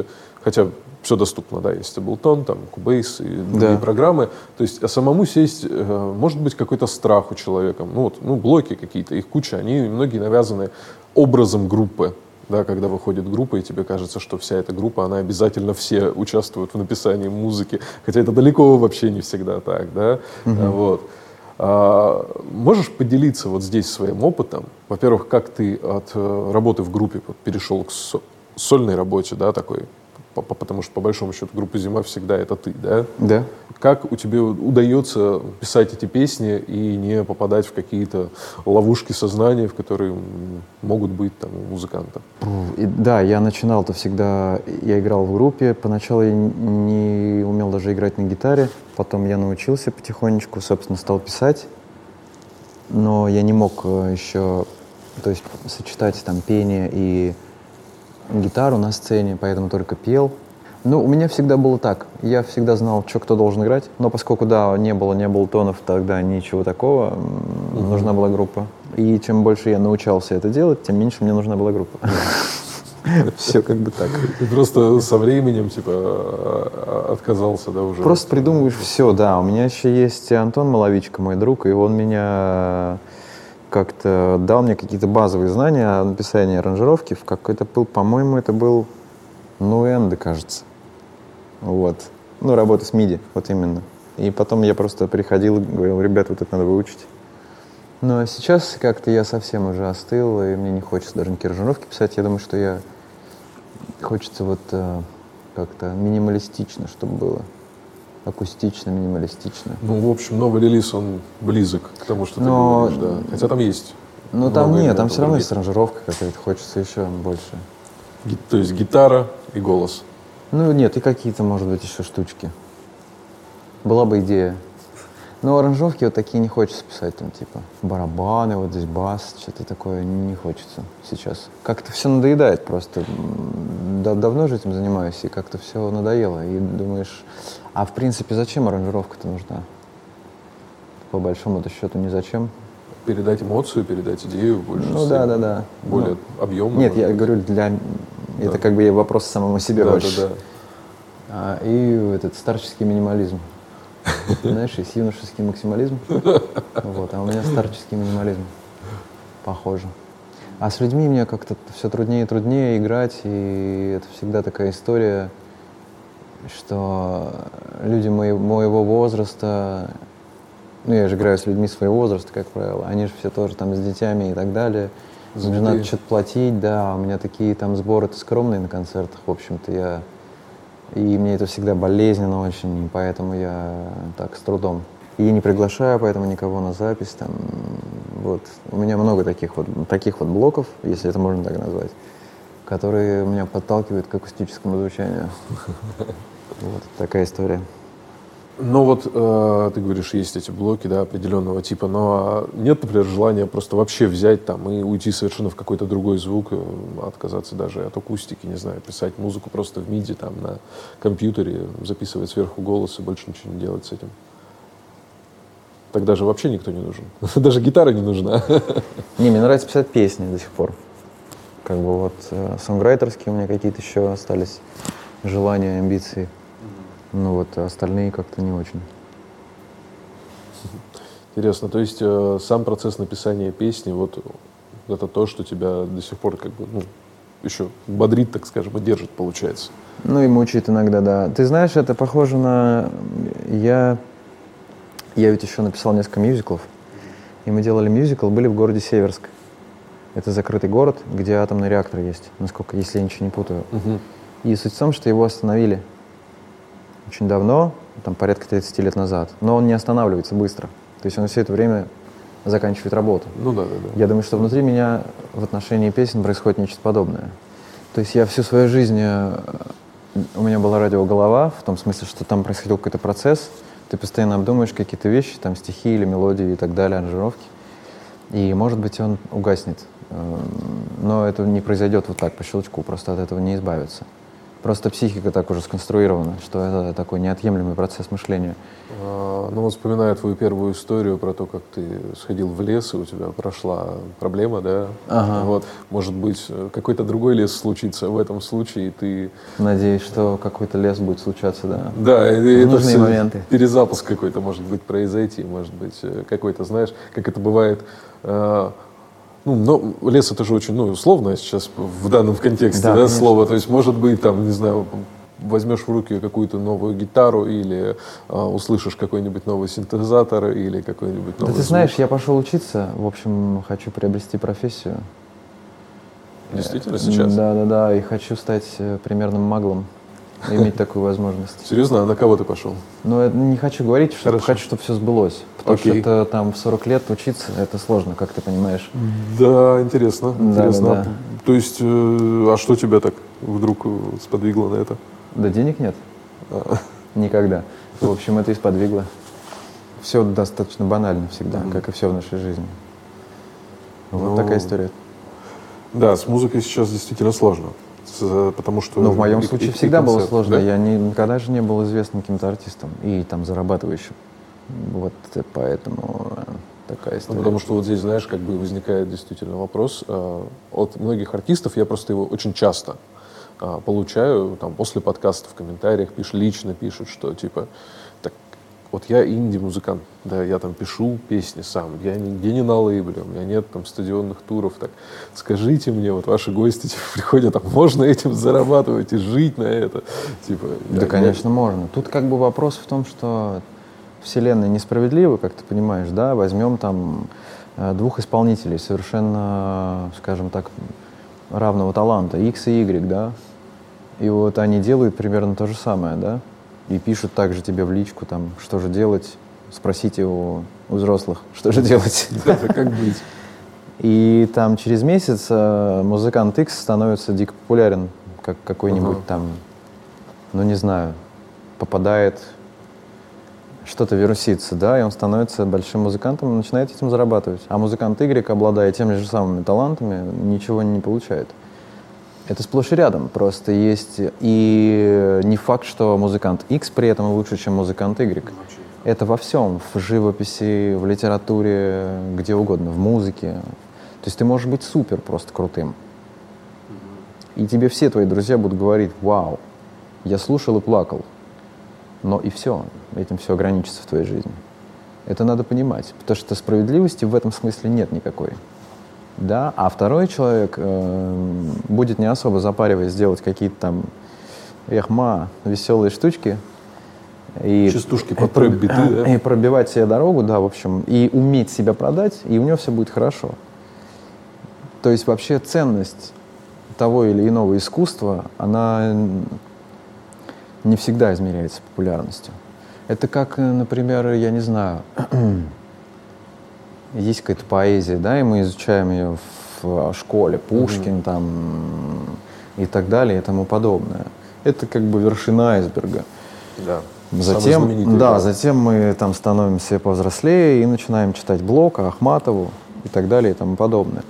хотя все доступно, да, есть Ableton, там, Cubase и другие Да. программы, то есть, а самому сесть, э, может быть, какой-то страх у человека, ну, вот, ну, блоки какие-то, их куча, они многие навязаны образом группы, да, когда выходит группа, и тебе кажется, что вся эта группа, она обязательно все участвуют в написании музыки, хотя это далеко вообще не всегда так, да, А, вот. А, можешь поделиться вот здесь своим опытом? Во-первых, как ты от э, работы в группе перешел к со- сольной работе, да, такой, потому что по большому счету группа «Зима» всегда это ты, да? Да. Как у тебя удается писать эти песни и не попадать в какие-то ловушки сознания, в которые могут быть там у музыканта? И да, я начинал-то всегда, я играл в группе, поначалу я не умел даже играть на гитаре, потом я научился потихонечку, собственно, стал писать, но я не мог э, еще, то есть сочетать там пение и гитару на сцене, поэтому только пел. Ну, у меня всегда было так. Я всегда знал, что кто должен играть. Но поскольку, да, не было, не было тонов, тогда ничего такого, м, нужна была группа. И чем больше я научался это делать, тем меньше мне нужна была группа. [laughs] Все как бы так. И просто со временем, типа, а, отказался, да, уже? Просто придумываешь все, да. У меня еще есть Антон Маловичка, мой друг, и он меня как-то дал мне какие-то базовые знания о написании аранжировки. В какой-то был, по-моему, это был Нуэнде, кажется. Вот. Ну, работа с MIDI, вот именно. И потом я просто приходил и говорил, ребят, вот это надо выучить. Ну, а сейчас как-то я совсем уже остыл, и мне не хочется даже никакие аранжировки писать. Я думаю, что я... Хочется вот э, как-то минималистично, чтобы было. Акустично, минималистично. Ну, в общем, новый релиз, он близок к тому, что Но- ты говоришь, да. Хотя там есть. Ну, там нет, там все равно есть аранжировка какая-то, хочется еще больше. То есть гитара и голос. Ну, нет, и какие-то, может быть, еще штучки. Была бы идея. Но аранжировки вот такие не хочется писать, там, типа, барабаны, вот здесь бас, что-то такое не хочется сейчас. Как-то все надоедает просто. Давно же этим занимаюсь, и как-то все надоело. И думаешь, а в принципе, зачем аранжировка-то нужна? По большому-то счету, не зачем. Передать эмоцию, передать идею больше. Ну, да, да, да. Более Ну, объемно. Нет, я быть. говорю, для... Это как бы вопрос самому себе Да, больше. да, да. А, и этот старческий минимализм. Знаешь, есть юношеский максимализм, вот, а у меня старческий минимализм. Похоже. А с людьми мне как-то все труднее и труднее играть, и это всегда такая история, что люди моего, моего возраста, ну я же играю с людьми своего возраста, как правило, они же все тоже там с детьми и так далее. Им же надо что-то платить, да, у меня такие там сборы-то скромные на концертах, в общем-то, я... И мне это всегда болезненно очень, и поэтому я так с трудом. И не приглашаю поэтому никого на запись, там, вот. У меня много таких вот, таких вот блоков, если это можно так назвать, которые меня подталкивают к акустическому звучанию. [laughs] Вот такая история. Ну вот э, ты говоришь, есть эти блоки, да, определенного типа, но а нет, например, желания просто вообще взять там и уйти совершенно в какой-то другой звук, э, отказаться даже от акустики, не знаю, писать музыку просто в миди там на компьютере, записывать сверху голос и больше ничего не делать с этим. Тогда же вообще никто не нужен. [laughs] Даже гитара не нужна. [laughs] Не, мне нравится писать песни до сих пор. Как бы вот э, сонграйтерские у меня какие-то еще остались желания, амбиции. Ну вот а остальные как-то не очень. Интересно, то есть э, сам процесс написания песни, вот это то, что тебя до сих пор как бы, ну, еще бодрит, так скажем, и держит, получается. Ну и мучает иногда, да. Ты знаешь, это похоже на... Я, я ведь еще написал несколько мюзиклов. И мы делали мюзикл, были в городе Северск. Это закрытый город, где атомный реактор есть, насколько, если я ничего не путаю. И суть в том, что его остановили очень давно, там порядка 30 лет назад. Но он не останавливается быстро. То есть он все это время заканчивает работу. Ну да, да, да. Я думаю, что внутри меня в отношении песен происходит нечто подобное. То есть я всю свою жизнь, э, у меня была радиоголова, в том смысле, что там происходил какой-то процесс, ты постоянно обдумываешь какие-то вещи, там стихи или мелодии и так далее, аранжировки. И, может быть, он угаснет. Эм, но это не произойдет вот так, по щелчку, просто от этого не избавиться. Просто психика так уже сконструирована, что это такой неотъемлемый процесс мышления. А, ну вот вспоминая твою первую историю про то, как ты сходил в лес, и у тебя прошла проблема, да? Ага. Вот, может быть, какой-то другой лес случится в этом случае, и ты... Надеюсь, что какой-то лес будет случаться, да. Да, и В это моменты. перезапуск какой-то может быть произойти, может быть, э, какой-то, знаешь, как это бывает... ну, но лес это же очень, ну, условно сейчас в данном контексте, Да, да, конечно. слово. То есть, может быть, там, не знаю, возьмешь в руки какую-то новую гитару или э, услышишь какой-нибудь новый синтезатор или какой-нибудь Да новый ты звук. знаешь, я пошел учиться, в общем, хочу приобрести профессию. Действительно сейчас? Да, да, да, и хочу стать э, примерным маглом, иметь такую возможность. Серьезно, а на кого ты пошел? Но это не хочу говорить, что Хорошо. хочу, чтобы все сбылось. Потому Окей. что это там в 40 лет учиться, это сложно, как ты понимаешь. Да, интересно. Да, интересно. да, да. То есть, э, а что тебя так вдруг э, сподвигло на это? Да денег нет. Никогда. В общем, это и сподвигло. Все достаточно банально всегда, как и все в нашей жизни. Вот Ну, такая история. Да, с музыкой сейчас действительно сложно. С- потому что... Но в моем и- случае и- и всегда было концерт, сложно. да? Я не- никогда же не был известным каким-то артистом и там зарабатывающим. Вот э, поэтому э, такая Ну, история. потому что вот здесь, знаешь, как бы возникает действительно вопрос. э, от многих артистов я просто его очень часто э, получаю, там, после подкаста в комментариях пишут, лично пишут, что типа, вот я инди-музыкант, да, я там пишу песни сам, я нигде не на лейбле, у меня нет там стадионных туров, так скажите мне, вот ваши гости типа, [laughs] приходят, а можно этим зарабатывать и жить на это? Типа, Да, я- конечно, можно. Тут как бы вопрос в том, что Вселенная несправедлива, как ты понимаешь, да? Возьмем там э, двух исполнителей совершенно, скажем так, равного таланта, X и Y, да? И вот они делают примерно то же самое, да? И пишут также тебе в личку, там, что же делать, спросите у, у взрослых, что же делать. [laughs] Да, как быть? И там через месяц э, музыкант X становится дико популярен, как какой-нибудь там, ну не знаю, попадает, что-то вирусится, да, и он становится большим музыкантом и начинает этим зарабатывать. А музыкант Y, обладая теми же самыми талантами, ничего не получает. Это сплошь и рядом. Просто есть и не факт, что музыкант X при этом лучше, чем музыкант Y. Это во всем, в живописи, в литературе, где угодно, в музыке. То есть ты можешь быть супер просто крутым. И тебе все твои друзья будут говорить, вау, я слушал и плакал. Но и все, этим все ограничится в твоей жизни. Это надо понимать, потому что справедливости в этом смысле нет никакой. Да, а второй человек э, будет не особо запариваясь сделать какие-то там эхма, веселые штучки. И, Частушки проб- трэп-биты, да? и [laughs] пробивать себе дорогу, да, в общем, и уметь себя продать, и у него все будет хорошо. То есть вообще ценность того или иного искусства, она не всегда измеряется популярностью. Это как, э, например, я не знаю, [clears throat] есть какая-то поэзия, да, и мы изучаем ее в школе, Пушкин там и так далее и тому подобное. Это как бы вершина айсберга. Да. Затем, да, затем мы там становимся повзрослее и начинаем читать Блока, Ахматову и так далее и тому подобное.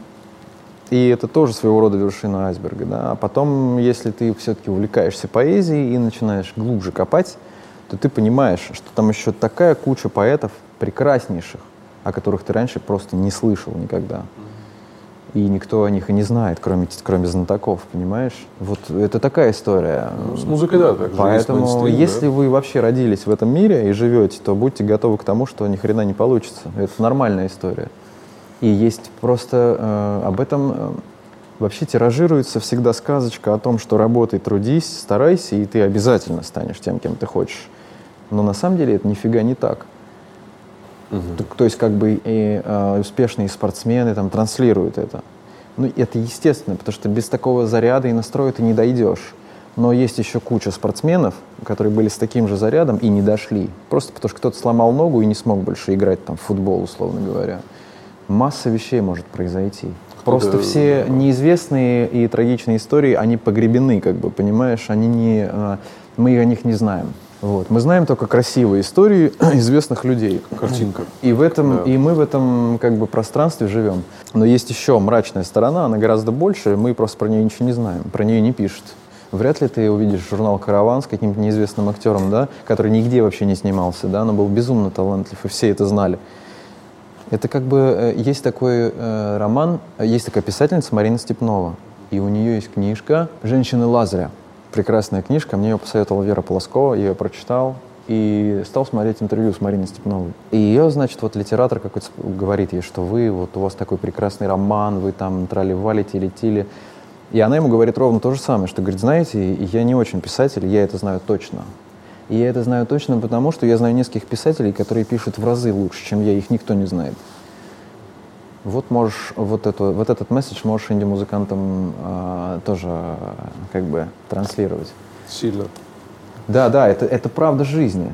И это тоже своего рода вершина айсберга. Да? А потом, если ты все-таки увлекаешься поэзией и начинаешь глубже копать, то ты понимаешь, что там еще такая куча поэтов прекраснейших, о которых ты раньше просто не слышал никогда. И никто о них и не знает, кроме, кроме знатоков, понимаешь? Вот это такая история. Ну, с музыкой, да, так же Поэтому, если да. вы вообще родились в этом мире и живете, то будьте готовы к тому, что ни хрена не получится. Это нормальная история. И есть просто э, об этом э, вообще тиражируется всегда сказочка о том, что работай, трудись, старайся, и ты обязательно станешь тем, кем ты хочешь. Но на самом деле это нифига не так. Так, То есть как бы и э, успешные спортсмены там транслируют это. Ну, это естественно, потому что без такого заряда и настроя ты не дойдешь. Но есть еще куча спортсменов, которые были с таким же зарядом и не дошли. Просто потому что кто-то сломал ногу и не смог больше играть там, в футбол, условно говоря. Масса вещей может произойти. Просто Да, все да. неизвестные и трагичные истории, они погребены, как бы, понимаешь, они не, а, мы о них не знаем. Вот. Мы знаем только красивые истории [clears throat] известных людей. Картинка. И в этом, Да. и мы в этом как бы пространстве живем. Но есть еще мрачная сторона, она гораздо больше, мы просто про нее ничего не знаем, про нее не пишут. Вряд ли ты увидишь журнал «Караван» с каким-то неизвестным актером, да, который нигде вообще не снимался, да, но был безумно талантлив, и все это знали. Это как бы э, есть такой э, роман, есть такая писательница Марина Степнова, и у нее есть книжка «Женщины Лазаря». Прекрасная книжка, мне ее посоветовала Вера Полоскова, я ее прочитал и стал смотреть интервью с Мариной Степновой. И ее, значит, вот литератор какой-то говорит ей, что вы, вот у вас такой прекрасный роман, вы там трали-валите, летили. И она ему говорит ровно то же самое, что говорит, знаете, я не очень писатель, я это знаю точно. И я это знаю точно потому, что я знаю нескольких писателей, которые пишут в разы лучше, чем я, их никто не знает. Вот можешь, вот, эту, вот этот месседж можешь инди-музыкантам а, тоже а, как бы транслировать. Сильно. Да, да, это, это правда жизни.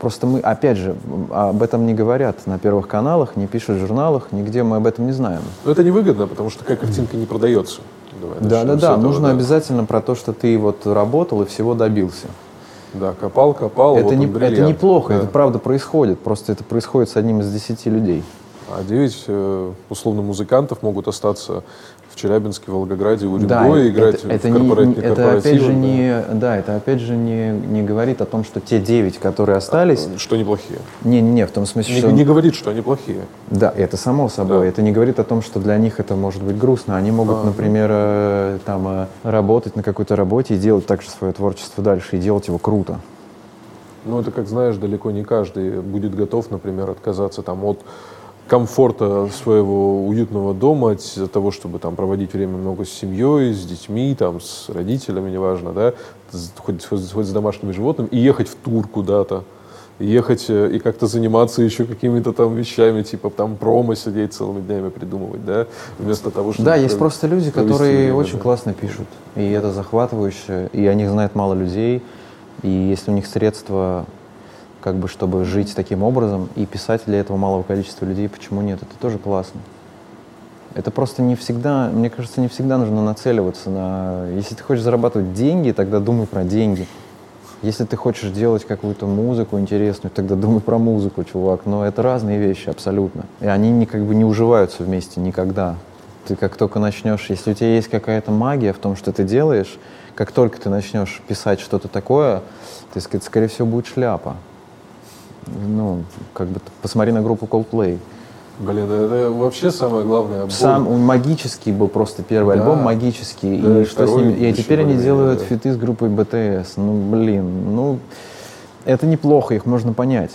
Просто мы, опять же, об этом не говорят на первых каналах, не пишут в журналах, нигде мы об этом не знаем. Но это невыгодно, потому что такая картинка не продается. Давай Да, да, да, этого, нужно да. обязательно про то, что ты вот работал и всего добился. Да, копал, копал, это, вот не, это неплохо, Да. это правда происходит, просто это происходит с одним из десяти людей. А девять э, условно музыкантов могут остаться в Челябинске, Волгограде, Уренгое, Да, играть это, в это, не, корпоративных это опять же не, да, это опять же не, не говорит о том, что те девять, которые остались, да. Что неплохие. не, не, не, в том смысле, Не, что, не говорит, что они плохие. да, это само собой, Да. это не говорит о том, что для них это может быть грустно, они могут, А, например, э, там э, работать на какой-то работе и делать также свое творчество дальше и делать его круто. Ну, это, как знаешь, далеко не каждый будет готов, например, отказаться там от комфорта своего уютного дома, от того, чтобы там проводить время много с семьей, с детьми, там, с родителями, неважно, да, хоть, хоть- хоть с домашними животными, и ехать в тур куда-то, ехать э, и как-то заниматься еще какими-то там вещами, типа там промо сидеть целыми днями придумывать, да, вместо того, чтобы... Да, есть просто люди, которые время, очень да. классно пишут, и это захватывающе, и о них знает мало людей, и если у них средства, как бы, чтобы жить таким образом, и писать для этого малого количества людей, почему нет? Это тоже классно. Это просто не всегда, мне кажется, не всегда нужно нацеливаться на... Если ты хочешь зарабатывать деньги, тогда думай про деньги. Если ты хочешь делать какую-то музыку интересную, тогда думай про музыку, чувак. Но это разные вещи абсолютно. И они не, как бы не уживаются вместе никогда. Ты как только начнешь, если у тебя есть какая-то магия в том, что ты делаешь, как только ты начнешь писать что-то такое, ты, скорее всего, будет шляпа. Ну, как бы, посмотри на группу Coldplay. Блин, это вообще самое главное. боль. Сам магический был просто первый Да. альбом, магический. Да, и и что с ними? И теперь они делают да. фиты с группой BTS. Ну, блин, ну, это неплохо, их можно понять.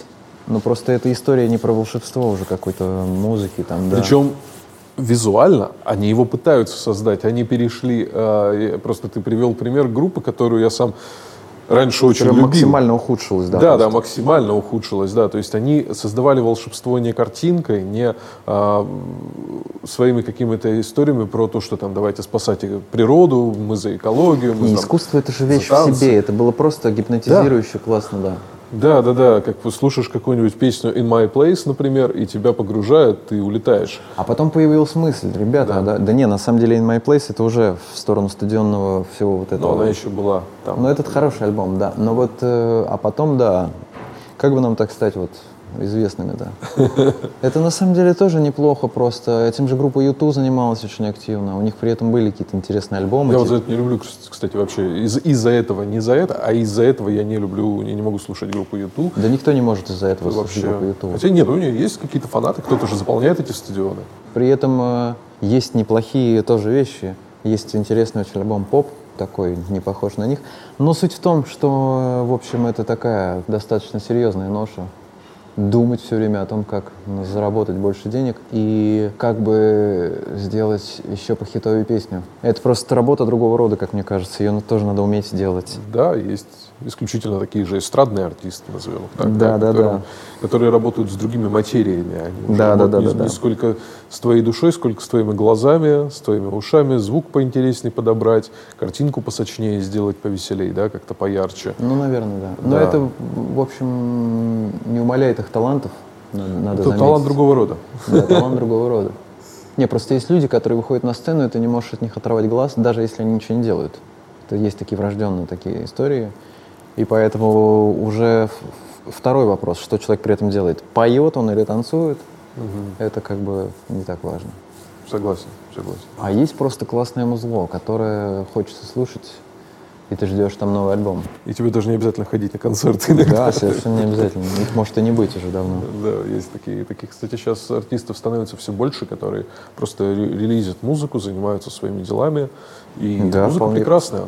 Но просто эта история не про волшебство уже какой-то музыки там, да. Причем визуально они его пытаются создать. Они перешли, э, просто ты привел пример группы, которую я сам раньше очень любил. максимально ухудшилась, да. Да, да, максимально ухудшилось, да. То есть они создавали волшебство не картинкой, не а, своими какими-то историями про то, что там давайте спасать природу, мы за экологию, мы Не, там- искусство это же вещь в себе. Это было просто гипнотизирующе классно, да. Да, да, да, как вы слушаешь какую-нибудь песню In My Place, например, и тебя погружает, ты улетаешь. А потом появилась мысль, ребята, да, да, не, на самом деле In My Place это уже в сторону стадионного всего вот Но этого. она еще была там. Ну, этот хороший альбом, да. Но вот, э, а потом, да, как бы нам так стать вот известными, да. [laughs] Это на самом деле тоже неплохо просто. Этим же группа YouTube занималась очень активно. У них при этом были какие-то интересные альбомы. Я вот за это не люблю, кстати, вообще. Из- Из-за этого, не за это, а из-за этого я не люблю, я не могу слушать группу YouTube. Да никто не может из-за этого слушать Вообще. группу YouTube. Хотя нет, у нее есть какие-то фанаты, кто-то же заполняет эти стадионы. При этом э, есть неплохие тоже вещи. Есть интересный очень альбом поп, такой, не похож на них. Но суть в том, что, э, в общем, это такая достаточно серьезная ноша. Думать все время о том, как заработать больше денег и как бы сделать еще похитовую песню. Это просто работа другого рода, как мне кажется. Ее тоже надо уметь делать. Да, есть исключительно такие же эстрадные артисты, назовем их так, да, да, которые, да. которые работают с другими материями. Они да, да, да, не, да, да. не сколько с твоей душой, сколько с твоими глазами, с твоими ушами, звук поинтереснее подобрать, картинку посочнее сделать повеселее, да, как-то поярче. Ну, наверное, да. Но Да. это, в общем, не умаляет их талантов. Надо, надо Это заметить. талант другого рода. Да, талант другого рода. Не, просто есть люди, которые выходят на сцену, и ты не можешь от них оторвать глаз, даже если они ничего не делают. Это есть такие врожденные такие истории. И поэтому уже второй вопрос, что человек при этом делает. Поет он или танцует, это как бы не так важно. Согласен, согласен. А есть просто классное музло, которое хочется слушать, и ты ждешь там новый альбом. И тебе даже не обязательно ходить на концерты иногда. Да, совершенно не обязательно. Их может и не быть уже давно. Да, есть такие. Таких, кстати, сейчас артистов становится все больше, которые просто ре- релизят музыку, занимаются своими делами. И Да, музыка вполне. прекрасная.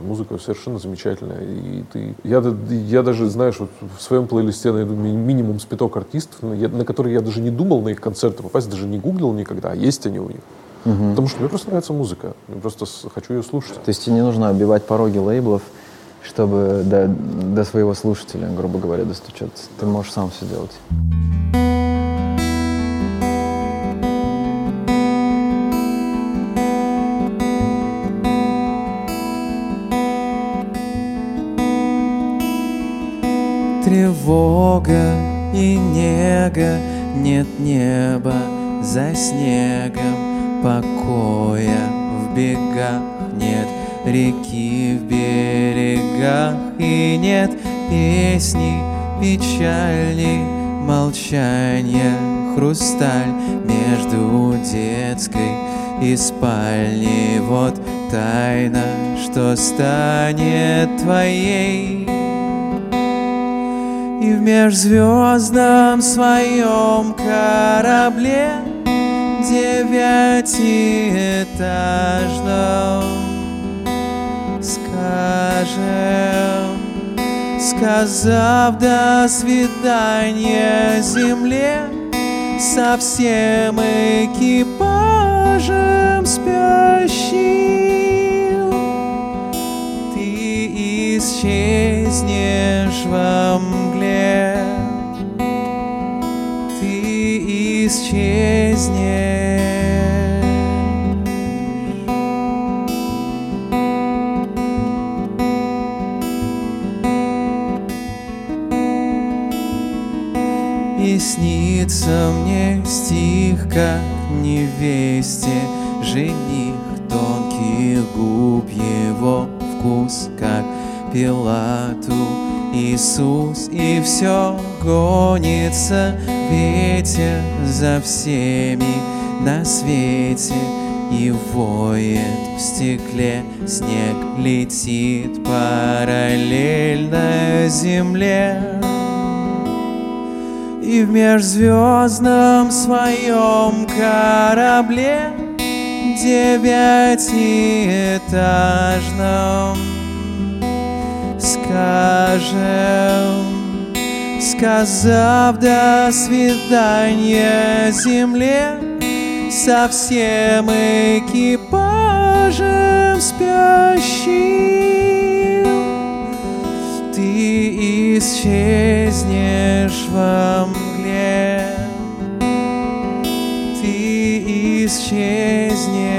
Музыка совершенно замечательная. И ты, я, я даже, знаешь, вот в своем плейлисте найду ми- минимум спиток артистов, на, на которые я даже не думал на их концерты попасть, даже не гуглил никогда, а есть они у них. Потому что мне просто нравится музыка. Я просто хочу ее слушать. То есть тебе не нужно оббивать пороги лейблов, чтобы до, до своего слушателя, грубо говоря, достучаться. Ты можешь сам все делать. Тревога и нега, нет неба за снегом, покоя в бегах, нет реки в берегах, и нет песни печальней, молчания, хрусталь между детской и спальней. Вот тайна, что станет твоей. И в межзвездном своем корабле девятиэтажном скажем, сказав до свидания земле со всем экипажем спящим исчезнешь во мгле, ты исчезнешь. И снится мне стих, как невесте Жених тонких губ его вкус, Пилату Иисус И все гонится ветер за всеми на свете И воет в стекле, снег летит параллельно земле. И в межзвездном своем корабле девятиэтажном скажем, сказав до свидания земле со всем экипажем спящим ты исчезнешь во мгле, ты исчезнешь.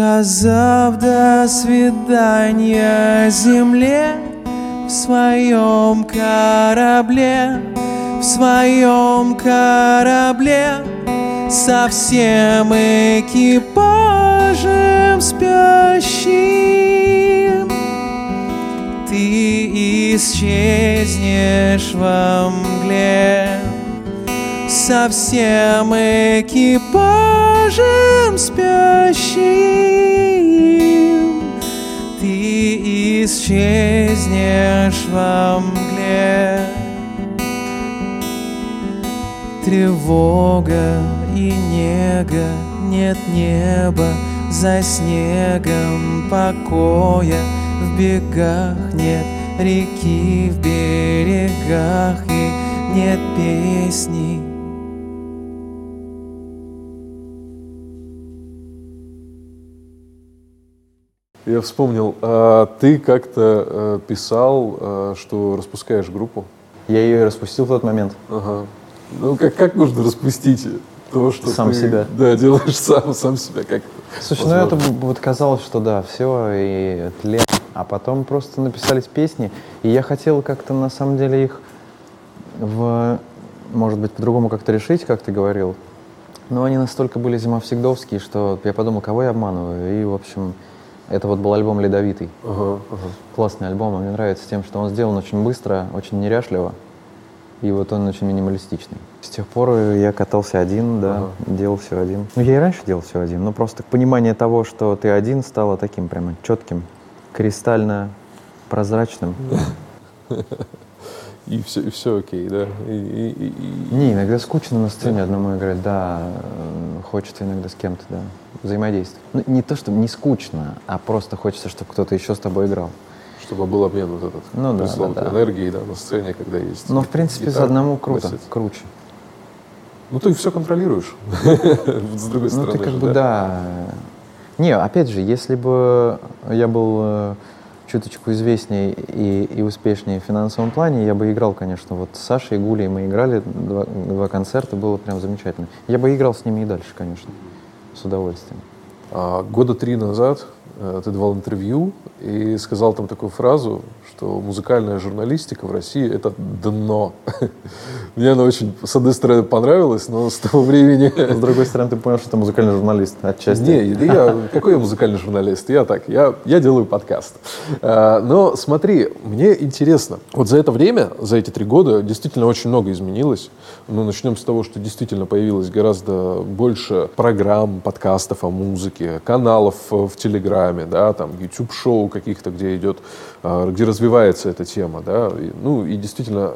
Сказав до свидания земле в своем корабле, в своем корабле со всем экипажем спящим. Ты исчезнешь во мгле со всем экипажем спящим ты исчезнешь во мгле. Тревога и нега, нет неба за снегом покоя в бегах нет реки в берегах и нет песни. Я вспомнил, а ты как-то э, писал, э, что распускаешь группу. Я ее распустил в тот момент. Ага. Ну, как, как нужно распустить то, что Сам ты, себя. Да, делаешь [laughs] сам, сам себя. Как Слушай, ну это б- вот казалось, что да, все, и тлен. А потом просто написались песни, и я хотел как-то на самом деле их в, может быть, по-другому как-то решить, как ты говорил. Но они настолько были зимовсегдовские, что я подумал, кого я обманываю. И, в общем, это вот был альбом «Ледовитый». Ага, ага. Классный альбом, он мне нравится тем, что он сделан очень быстро, очень неряшливо. И вот он очень минималистичный. С тех пор я катался один, да, Ага. делал все один. Ну, я и раньше делал все один, но просто понимание того, что ты один, стало таким прямо четким, кристально прозрачным. [laughs] И все, и все окей, да. И, и- и- Не, иногда скучно на сцене одному играть, да, э, хочется иногда с кем-то, да, взаимодействовать. Ну, не то, что не скучно, а просто хочется, чтобы кто-то еще с тобой играл. Чтобы был обмен вот этот, Ну да, да, да. энергией, да, на сцене, когда есть. Но, в принципе, гитара, одному круто, басист. круче. Ну, ты все контролируешь. [laughs] С другой Ну, стороны. ты как бы, да. Не, опять же, если бы я был э, чуточку известнее и, и успешнее в финансовом плане, я бы играл, конечно. Вот с Сашей и Гулей мы играли два, два концерта, было прям замечательно. Я бы играл с ними и дальше, конечно, с удовольствием. А, года три назад э, ты давал интервью и сказал там такую фразу, что музыкальная журналистика в России — это дно. [laughs] Мне она очень, с одной стороны, понравилась, но с того времени... С другой стороны, ты понял, что ты музыкальный журналист отчасти. Не, я, какой я музыкальный журналист? Я так, я, я делаю подкаст. А, Но смотри, мне интересно, вот за это время, за эти три года, действительно очень много изменилось. Ну, начнем с того, что действительно появилось гораздо больше программ, подкастов о музыке, каналов в Телеграме, да, там, YouTube-шоу каких-то, где идет, где развивается эта тема, да. Ну, и действительно,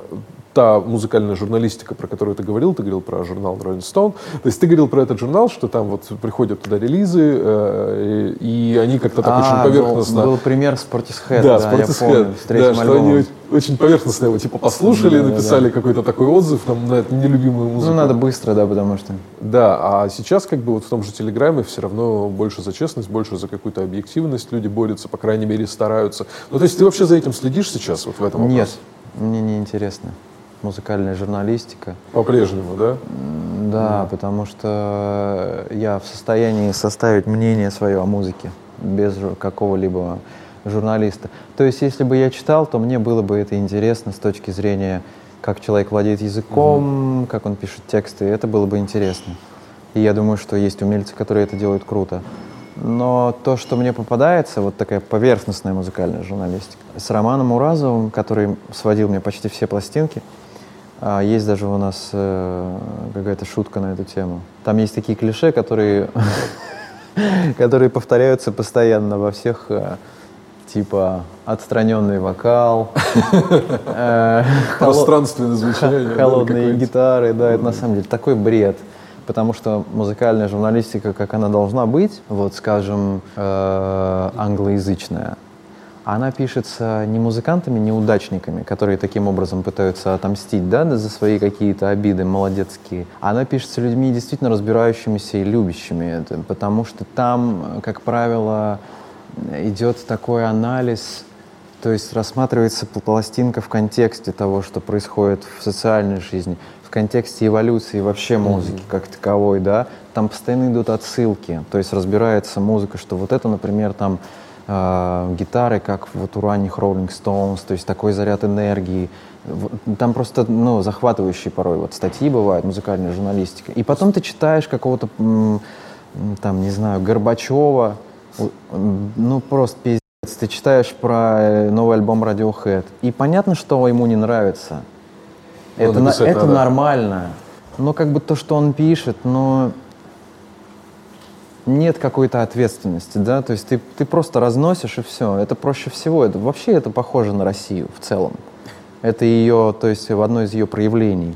та музыкальная журналистика, про которую ты говорил, ты говорил про журнал Rolling Stone, то есть ты говорил про этот журнал, что там вот приходят туда релизы, э, и, они как-то так А, очень поверхностно... Был, был пример Sportishead, да, да, я Sportishead. помню, с да, что они очень- поверхностно его типа послушали, Да, да, написали какой-то такой отзыв там, на эту нелюбимую музыку. Ну, надо быстро, да, потому что... Да, а сейчас как бы вот в том же Телеграме все равно больше за честность, больше за какую-то объективность люди борются, по крайней мере, стараются. Ну, то есть ты вообще за этим следишь сейчас вот в этом Нет, вопросе? мне не интересно. Музыкальная журналистика. По-прежнему, да? Да, потому что я в состоянии составить мнение свое о музыке без какого-либо журналиста. То есть, если бы я читал, то мне было бы это интересно с точки зрения, как человек владеет языком, как он пишет тексты, это было бы интересно. И я думаю, что есть умельцы, которые это делают круто. Но то, что мне попадается, вот такая поверхностная музыкальная журналистика, с Романом Уразовым, который сводил мне почти все пластинки, есть даже у нас э, какая-то шутка на эту тему. Там есть такие клише, которые, [laughs] которые повторяются постоянно во всех, э, типа отстраненный вокал, [laughs] э, Пространственное звучание. [laughs] холодные гитары, да, это на самом деле такой бред. Потому что музыкальная журналистика, как она должна быть, вот скажем, э, англоязычная, она пишется не музыкантами, неудачниками, которые таким образом пытаются отомстить да, за свои какие-то обиды молодецкие. Она пишется людьми, действительно разбирающимися и любящими это, потому что там, как правило, идет такой анализ, то есть рассматривается пл- пластинка в контексте того, что происходит в социальной жизни, в контексте эволюции вообще музыки как таковой, да. Там постоянно идут отсылки, то есть разбирается музыка, что вот это, например, там э, гитары, как вот у ранних Rolling Stones, то есть такой заряд энергии. Там просто, ну, захватывающие порой вот статьи бывают, музыкальная журналистика. И потом ты читаешь какого-то, там, не знаю, Горбачева, ну, просто пиздец. Ты читаешь про э, новый альбом Radiohead, и понятно, что ему не нравится. Ну, Это, написать это надо. нормально. Но как бы то, что он пишет, но нет какой-то ответственности, да, то есть ты, ты просто разносишь и все. Это проще всего. Это, вообще это похоже на Россию в целом. Это ее, то есть в одно из ее проявлений.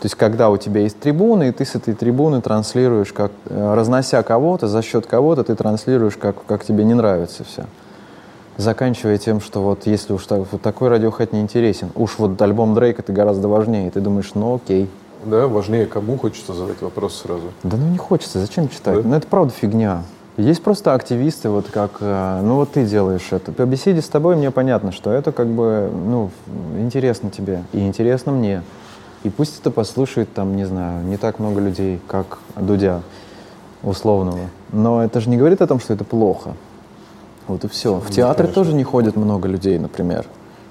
То есть когда у тебя есть трибуны, и ты с этой трибуны транслируешь, как, э, разнося кого-то, за счет кого-то ты транслируешь, как, как тебе не нравится все. Заканчивая тем, что вот если уж так, вот такой радиохат не интересен, уж вот альбом Дрейка это гораздо важнее, и ты думаешь, ну окей, Да, важнее кому хочется задать вопрос сразу. Да ну не хочется, зачем читать? Да? Ну это правда фигня. Есть просто активисты, вот как, э, ну вот ты делаешь это. По беседе с тобой мне понятно, что это как бы, ну, интересно тебе и интересно мне. И пусть это послушает там, не знаю, не так много людей, как Дудя условного. Но это же не говорит о том, что это плохо. Вот и все. В Нет, театре конечно. тоже не ходит много людей, например.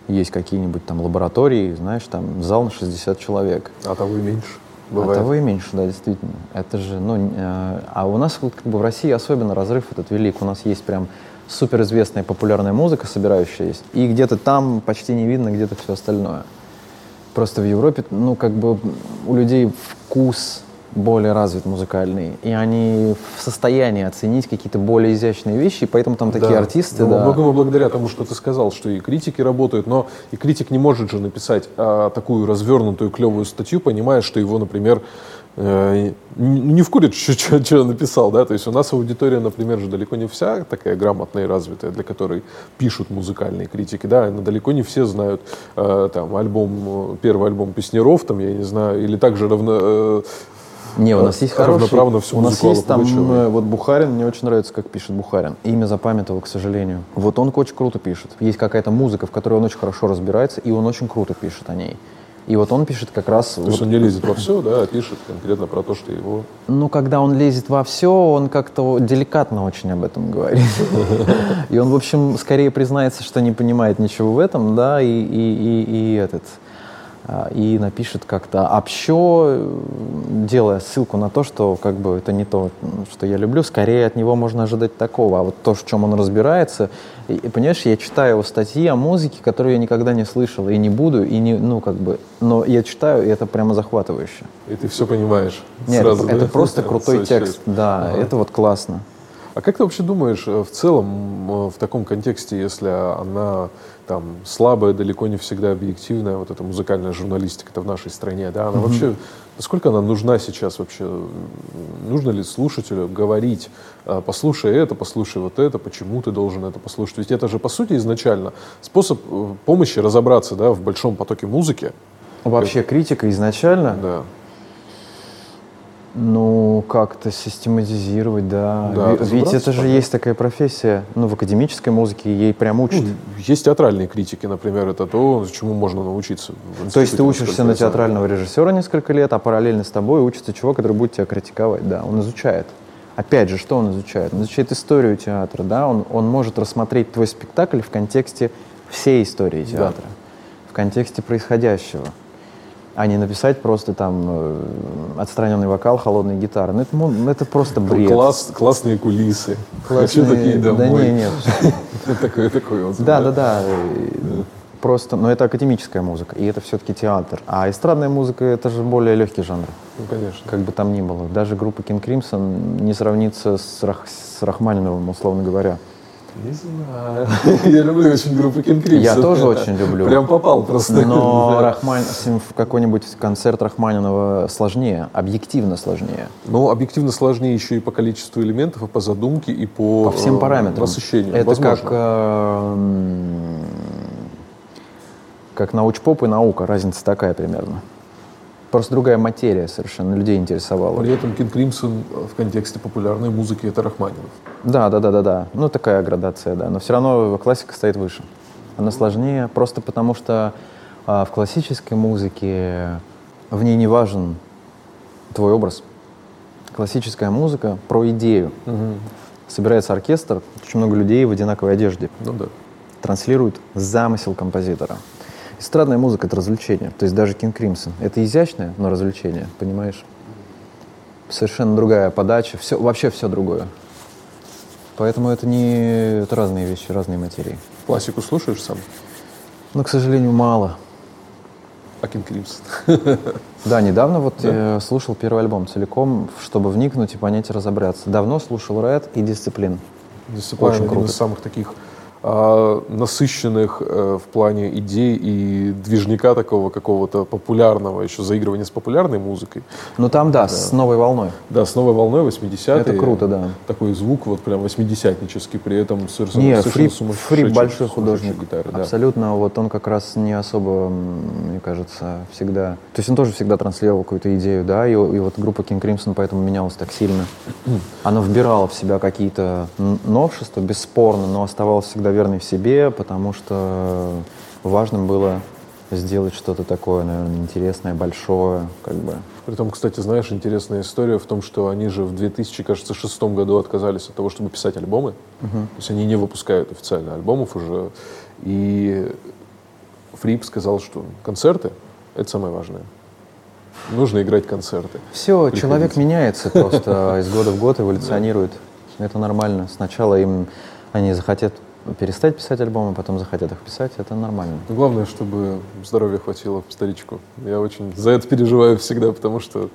Есть какие-нибудь там лаборатории, знаешь, там зал на 60 человек. А того и меньше. А Бывает. того и меньше, да, действительно. Это же, ну, э, а у нас вот как бы в России особенно разрыв этот велик. У нас есть прям суперизвестная популярная музыка, собирающаяся, и где-то там почти не видно, где-то все остальное. Просто в Европе, ну, как бы у людей вкус более развит музыкальный, и они в состоянии оценить какие-то более изящные вещи, и поэтому там такие Да. артисты, Ну, да. Многому благодаря тому, что ты сказал, что и критики работают, но и критик не может же написать а, такую развернутую клевую статью, понимая, что его, например, э, не вкурит, [laughs] что написал, да, то есть у нас аудитория, например, же далеко не вся такая грамотная и развитая, для которой пишут музыкальные критики, да, но далеко не все знают э, там альбом, первый альбом Песнеров, там, я не знаю, или также равно, э, Не, у нас есть равноправно хороший... всю У нас есть там э, вот Бухарин, мне очень нравится, как пишет Бухарин. Имя запамятовал, к сожалению. Вот он очень круто пишет. Есть какая-то музыка, в которой он очень хорошо разбирается, и он очень круто пишет о ней. И вот он пишет как раз... то есть вот- он не лезет во все, да, а пишет конкретно про то, что его ну, когда он лезет во все, он как-то деликатно очень об этом говорит. [laughs] И он, в общем, скорее признается, что не понимает ничего в этом, да, и, и, и, и этот и напишет как-то общо, делая ссылку на то, что как бы это не то, что я люблю, скорее от него можно ожидать такого. А вот то, в чем он разбирается, и, понимаешь, я читаю его статьи о музыке, которую я никогда не слышал и не буду, и не, ну как бы, но я читаю, и это прямо захватывающе. И ты все понимаешь. Нет, сразу, это, да? это просто [laughs] крутой текст, да, это вот классно. А как ты вообще думаешь, э, в целом, э, в таком контексте, если она там слабая, далеко не всегда объективная, вот эта музыкальная журналистика-то в нашей стране, да, она вообще, насколько она нужна сейчас вообще? Нужно ли слушателю говорить, э, послушай это, послушай вот это, почему ты должен это послушать? Ведь это же, по сути, изначально способ э, помощи разобраться, да, в большом потоке музыки. Вообще критика изначально, Да. Ну, как-то систематизировать, да. Да, Ведь- это же есть такая профессия, ну, в академической музыке ей прям учат. Ну, есть театральные критики, например, это то, чему можно научиться. То есть ты учишься на театрального режиссера несколько лет, а параллельно с тобой учится чувак, который будет тебя критиковать, да, он изучает. Опять же, что он изучает? Он изучает историю театра, да, он, он может рассмотреть твой спектакль в контексте всей истории театра, в контексте происходящего, а не написать просто там э, отстраненный вокал, холодная гитара. Ну, это, мо- это просто бред. Класс, классные кулисы. Хочу Классные- такие Да домой. не, нет. [laughs] Такой, такой вот. Да, да, да. Просто, но это академическая музыка, и это все-таки театр. А эстрадная музыка это же более легкий жанр, Ну, конечно. как бы там ни было. Даже группа King Crimson не сравнится с, Рах, с Рахманиновым, условно говоря. Не знаю. [laughs] Я люблю очень группу King Crimson. Я тоже очень люблю. Прям попал просто. Но [laughs] Рахман, какой-нибудь концерт Рахманинова сложнее, объективно сложнее. Ну, объективно сложнее еще и по количеству элементов, и по задумке, и по, По всем э, параметрам. насыщению. Это Возможно. как, э, как научпоп и наука, разница такая примерно. Просто другая материя совершенно, людей интересовала. При этом King Crimson в контексте популярной музыки это Рахманинов. Да, да, да, да, да. Ну, такая градация, да. Но все равно классика стоит выше. Она сложнее, просто потому что а, в классической музыке в ней не важен твой образ. Классическая музыка про идею. Собирается оркестр, очень много людей в одинаковой одежде. Ну да. Транслирует замысел композитора. Эстрадная музыка — это развлечение. То есть даже King Crimson — это изящное, но развлечение, понимаешь? Совершенно другая подача, все, вообще все другое. Поэтому это не это разные вещи, разные материи. Классику слушаешь сам? Но, к сожалению, мало. Акин Кримсон. [laughs] Да, недавно вот да? слушал первый альбом целиком, чтобы вникнуть и понять и разобраться. Давно слушал Red и Дисциплин. Дисциплин один круто. из самых таких а, насыщенных э, в плане идей и движника такого какого-то популярного, еще заигрывания с популярной музыкой. Ну там, да, да, с новой волной. Да, с новой волной 80-е. Это круто, да. Такой звук вот прям 80-нический, при этом совершенно, Нет, совершенно Фри, Фри большой художник. Гитары, да. Абсолютно, вот он как раз не особо, мне кажется, всегда... То есть он тоже всегда транслировал какую-то идею, да, и, и вот группа King Crimson поэтому менялась так сильно. [clears throat] Она вбирала в себя какие-то новшества, бесспорно, но оставалась всегда всегда верный в себе, потому что важным было сделать что-то такое, наверное, интересное, большое, как бы. Притом, кстати, знаешь, интересная история в том, что они же в 2000, кажется, шестом году отказались от того, чтобы писать альбомы. Uh-huh. То есть они не выпускают официально альбомов уже. И Фрип сказал, что концерты — это самое важное. Нужно играть концерты. Все, человек меняется просто [laughs] из года в год, эволюционирует. Это нормально. Сначала им они захотят перестать писать альбомы, потом захотят их писать, это нормально. Главное, чтобы здоровья хватило старичку. Я очень за это переживаю всегда, потому что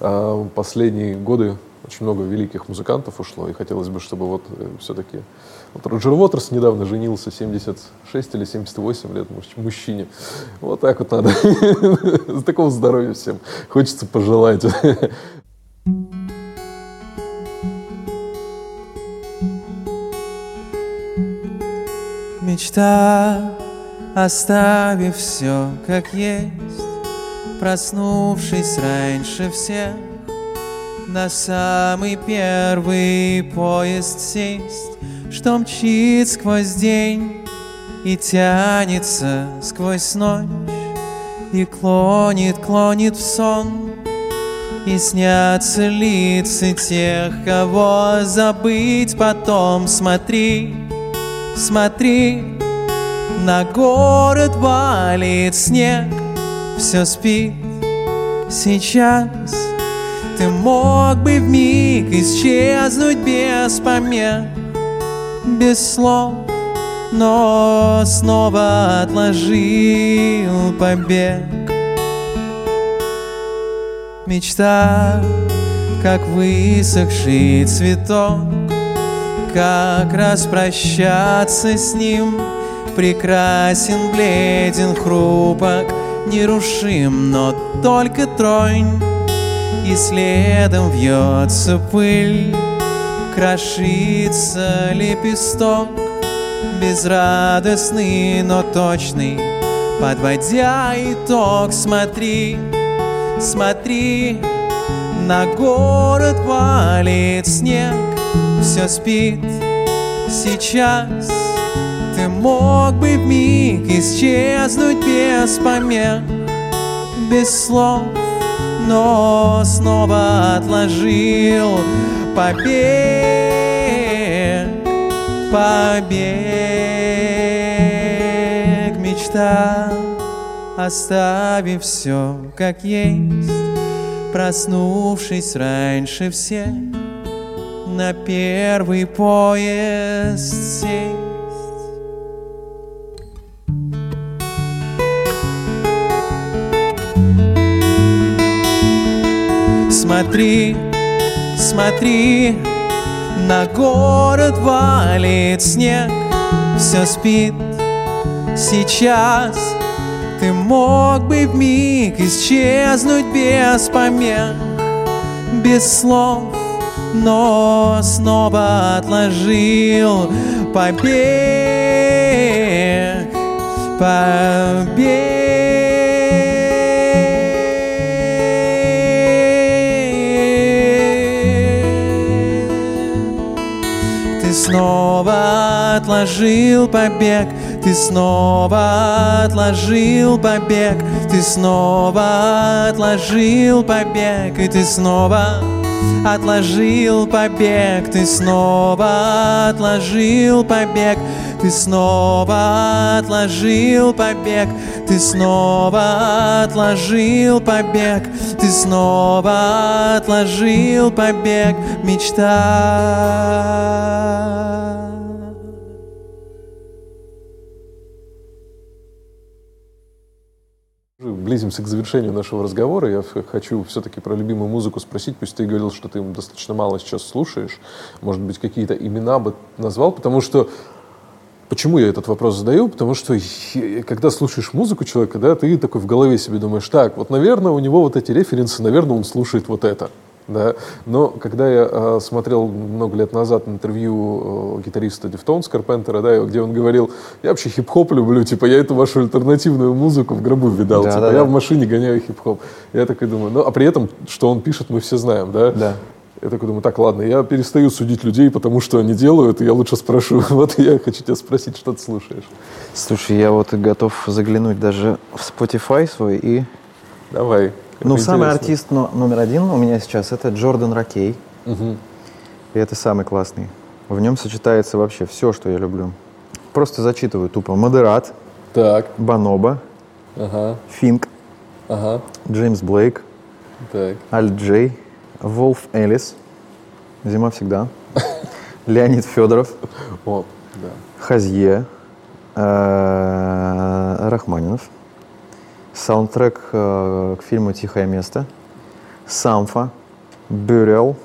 э, последние годы очень много великих музыкантов ушло, и хотелось бы, чтобы вот э, все-таки... Вот Роджер Уотерс недавно женился, 76 или 78 лет мужчине. Вот так вот надо. [laughs] Такого здоровья всем хочется пожелать. [laughs] мечта, оставив все как есть, Проснувшись раньше всех, На самый первый поезд сесть, Что мчит сквозь день и тянется сквозь ночь, И клонит, клонит в сон, и снятся лица тех, кого забыть потом. Смотри, Смотри, на город валит снег, все спит сейчас. Ты мог бы в миг исчезнуть без помех, без слов, но снова отложил побег. Мечта, как высохший цветок, как распрощаться с ним. Прекрасен, бледен, хрупок, нерушим, но только тронь. И следом вьется пыль, крошится лепесток. Безрадостный, но точный, подводя итог Смотри, смотри, на город валит снег все спит. Сейчас Ты мог бы в миг исчезнуть без помех Без слов, но снова отложил побег Побег. Мечта Оставив все как есть Проснувшись раньше всех на первый поезд сесть. Смотри, смотри, на город валит снег, все спит сейчас. Ты мог бы в миг исчезнуть без помех, без слов, но снова отложил побег, побег. Ты снова отложил побег, ты снова отложил побег, ты снова отложил побег, и ты снова Отложил побег, ты снова отложил побег, ты снова отложил побег, ты снова отложил побег, ты снова отложил побег, мечта. Близимся к завершению нашего разговора. Я хочу все-таки про любимую музыку спросить. Пусть ты говорил, что ты достаточно мало сейчас слушаешь. Может быть, какие-то имена бы назвал, потому что Почему я этот вопрос задаю? Потому что когда слушаешь музыку человека, да, ты такой в голове себе думаешь, так, вот, наверное, у него вот эти референсы, наверное, он слушает вот это. Да? Но когда я э, смотрел много лет назад интервью э, гитариста Deftones Карпентера, да, где он говорил, я вообще хип-хоп люблю, типа, я эту вашу альтернативную музыку в гробу видал, да, типа, да, я да. в машине гоняю хип-хоп. Я такой думаю, ну, а при этом, что он пишет, мы все знаем, да? Да. Я такой думаю, так, ладно, я перестаю судить людей, потому что они делают, и я лучше спрошу. [laughs] Вот я хочу тебя спросить, что ты слушаешь. Слушай, я вот готов заглянуть даже в Spotify свой и... Давай. Ну, самый артист но, номер один у меня сейчас это Джордан Ракей. Угу. И это самый классный. В нем сочетается вообще все, что я люблю. Просто зачитываю тупо. Модерат. Так. Баноба. Ага. Финк. Ага. Джеймс Блейк. Так. Аль Джей. Волф Элис. Зима всегда. [laughs] Леонид Федоров. О, да. Хазье. Э, Рахманинов. Саундтрек э, к фильму «Тихое место». Самфа. Бюрел.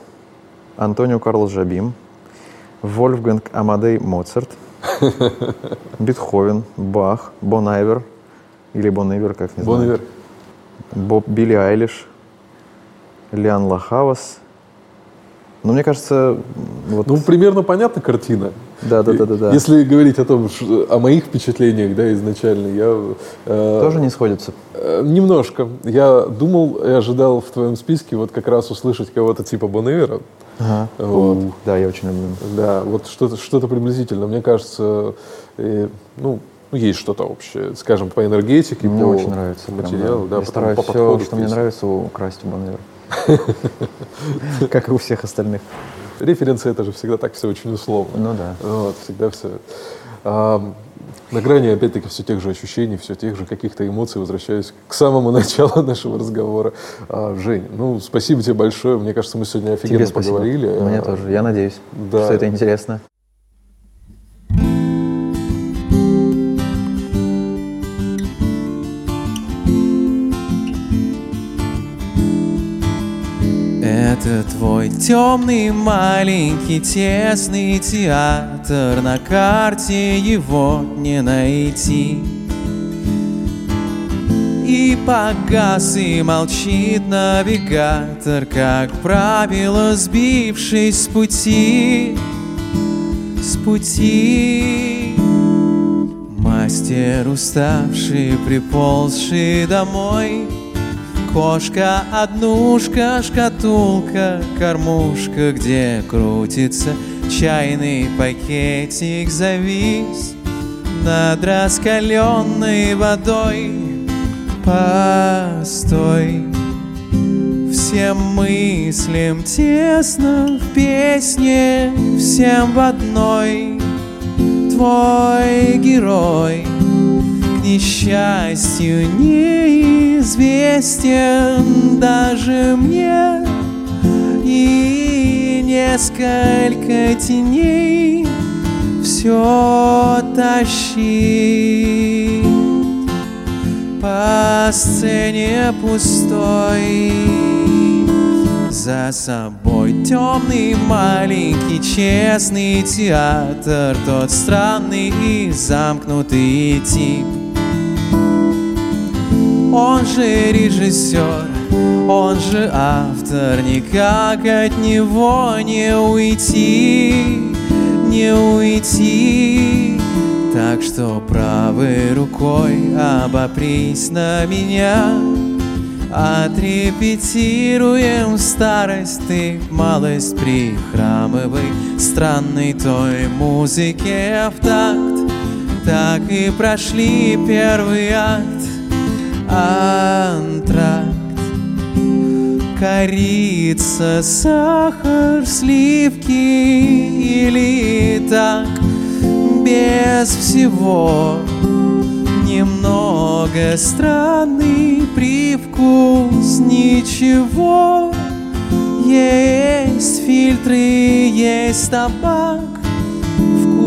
Антонио Карлос Жабим. Вольфганг Амадей Моцарт. [laughs] Бетховен. Бах. Бон Айвер. Или Бон Ивер, как не Бон знаю. Боб Билли Айлиш. Лиан Лахавас. Но мне кажется, вот... Ну, примерно понятна картина. Да, да, да, да, да. Если говорить о том, о моих впечатлениях, да, изначально, я... Э, Тоже не сходится? Э, немножко. Я думал и ожидал в твоем списке вот как раз услышать кого-то типа Бонневера. Ага. Вот. Да, я очень люблю. Да, вот что-то что приблизительно. Мне кажется, э, ну, ну, есть что-то общее, скажем, по энергетике, мне по очень нравится материалу. Прям, да. да, я стараюсь по все, что мне нравится, украсть у Бонневера. [laughs] Как и у всех остальных. Референсы это же всегда так все очень условно. Ну да. Вот, всегда все. А, на грани, опять-таки, все тех же ощущений, все тех же каких-то эмоций, возвращаюсь к самому [laughs] началу нашего разговора. А, Жень, ну, спасибо тебе большое. Мне кажется, мы сегодня офигенно тебе поговорили. Мне тоже. Я надеюсь, да. что это интересно. Твой темный маленький тесный театр. На карте его не найти. И погас и молчит навигатор Как правило сбившись с пути. С пути. Мастер уставший, приползший домой Кошка, однушка, шкатулка, кормушка, где крутится чайный пакетик завис над раскаленной водой. Постой, всем мыслям тесно в песне, всем в одной. Твой герой — несчастью неизвестен даже мне. И несколько теней все тащит По сцене пустой За собой темный маленький честный театр Тот странный и замкнутый тип он же режиссер, он же автор, никак от него не уйти, не уйти. Так что правой рукой обопрись на меня, Отрепетируем старость, ты малость прихрамывай Странной той музыке в такт Так и прошли первый акт антракт. Корица, сахар, сливки или так. Без всего Немного странный привкус. Ничего Есть фильтры, есть табак В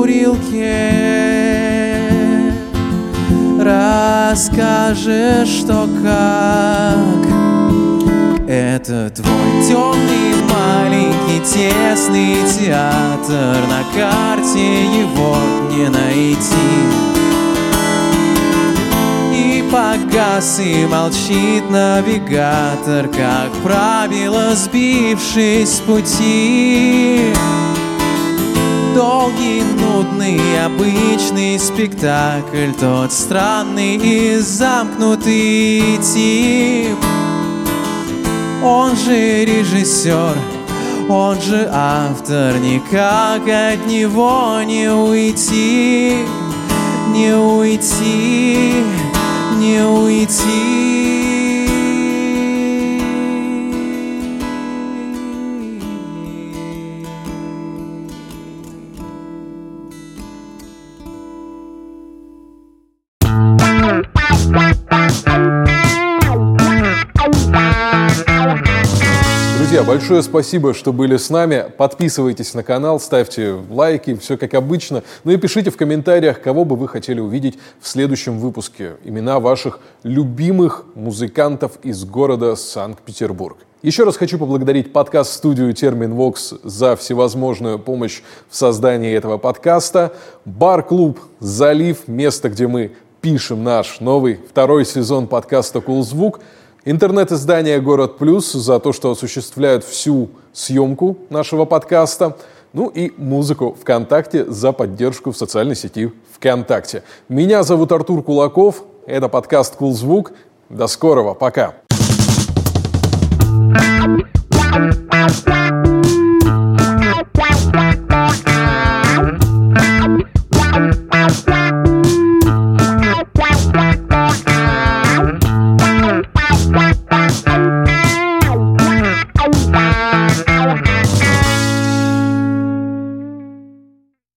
курилке расскажешь, что как. Это твой темный маленький тесный театр На карте его не найти. И погас и молчит навигатор Как правило, сбившись с пути Долгий, нудный, обычный спектакль. Тот странный и замкнутый тип. Он же режиссер, он же автор. Никак от него не уйти, не уйти, не уйти большое спасибо, что были с нами. Подписывайтесь на канал, ставьте лайки, все как обычно. Ну и пишите в комментариях, кого бы вы хотели увидеть в следующем выпуске. Имена ваших любимых музыкантов из города Санкт-Петербург. Еще раз хочу поблагодарить подкаст-студию Термин Вокс за всевозможную помощь в создании этого подкаста. Бар-клуб «Залив» — место, где мы пишем наш новый второй сезон подкаста «Кулзвук». Cool интернет-издание «Город Плюс» за то, что осуществляют всю съемку нашего подкаста, ну и музыку ВКонтакте за поддержку в социальной сети ВКонтакте. Меня зовут Артур Кулаков, это подкаст «Кулзвук». До скорого, пока!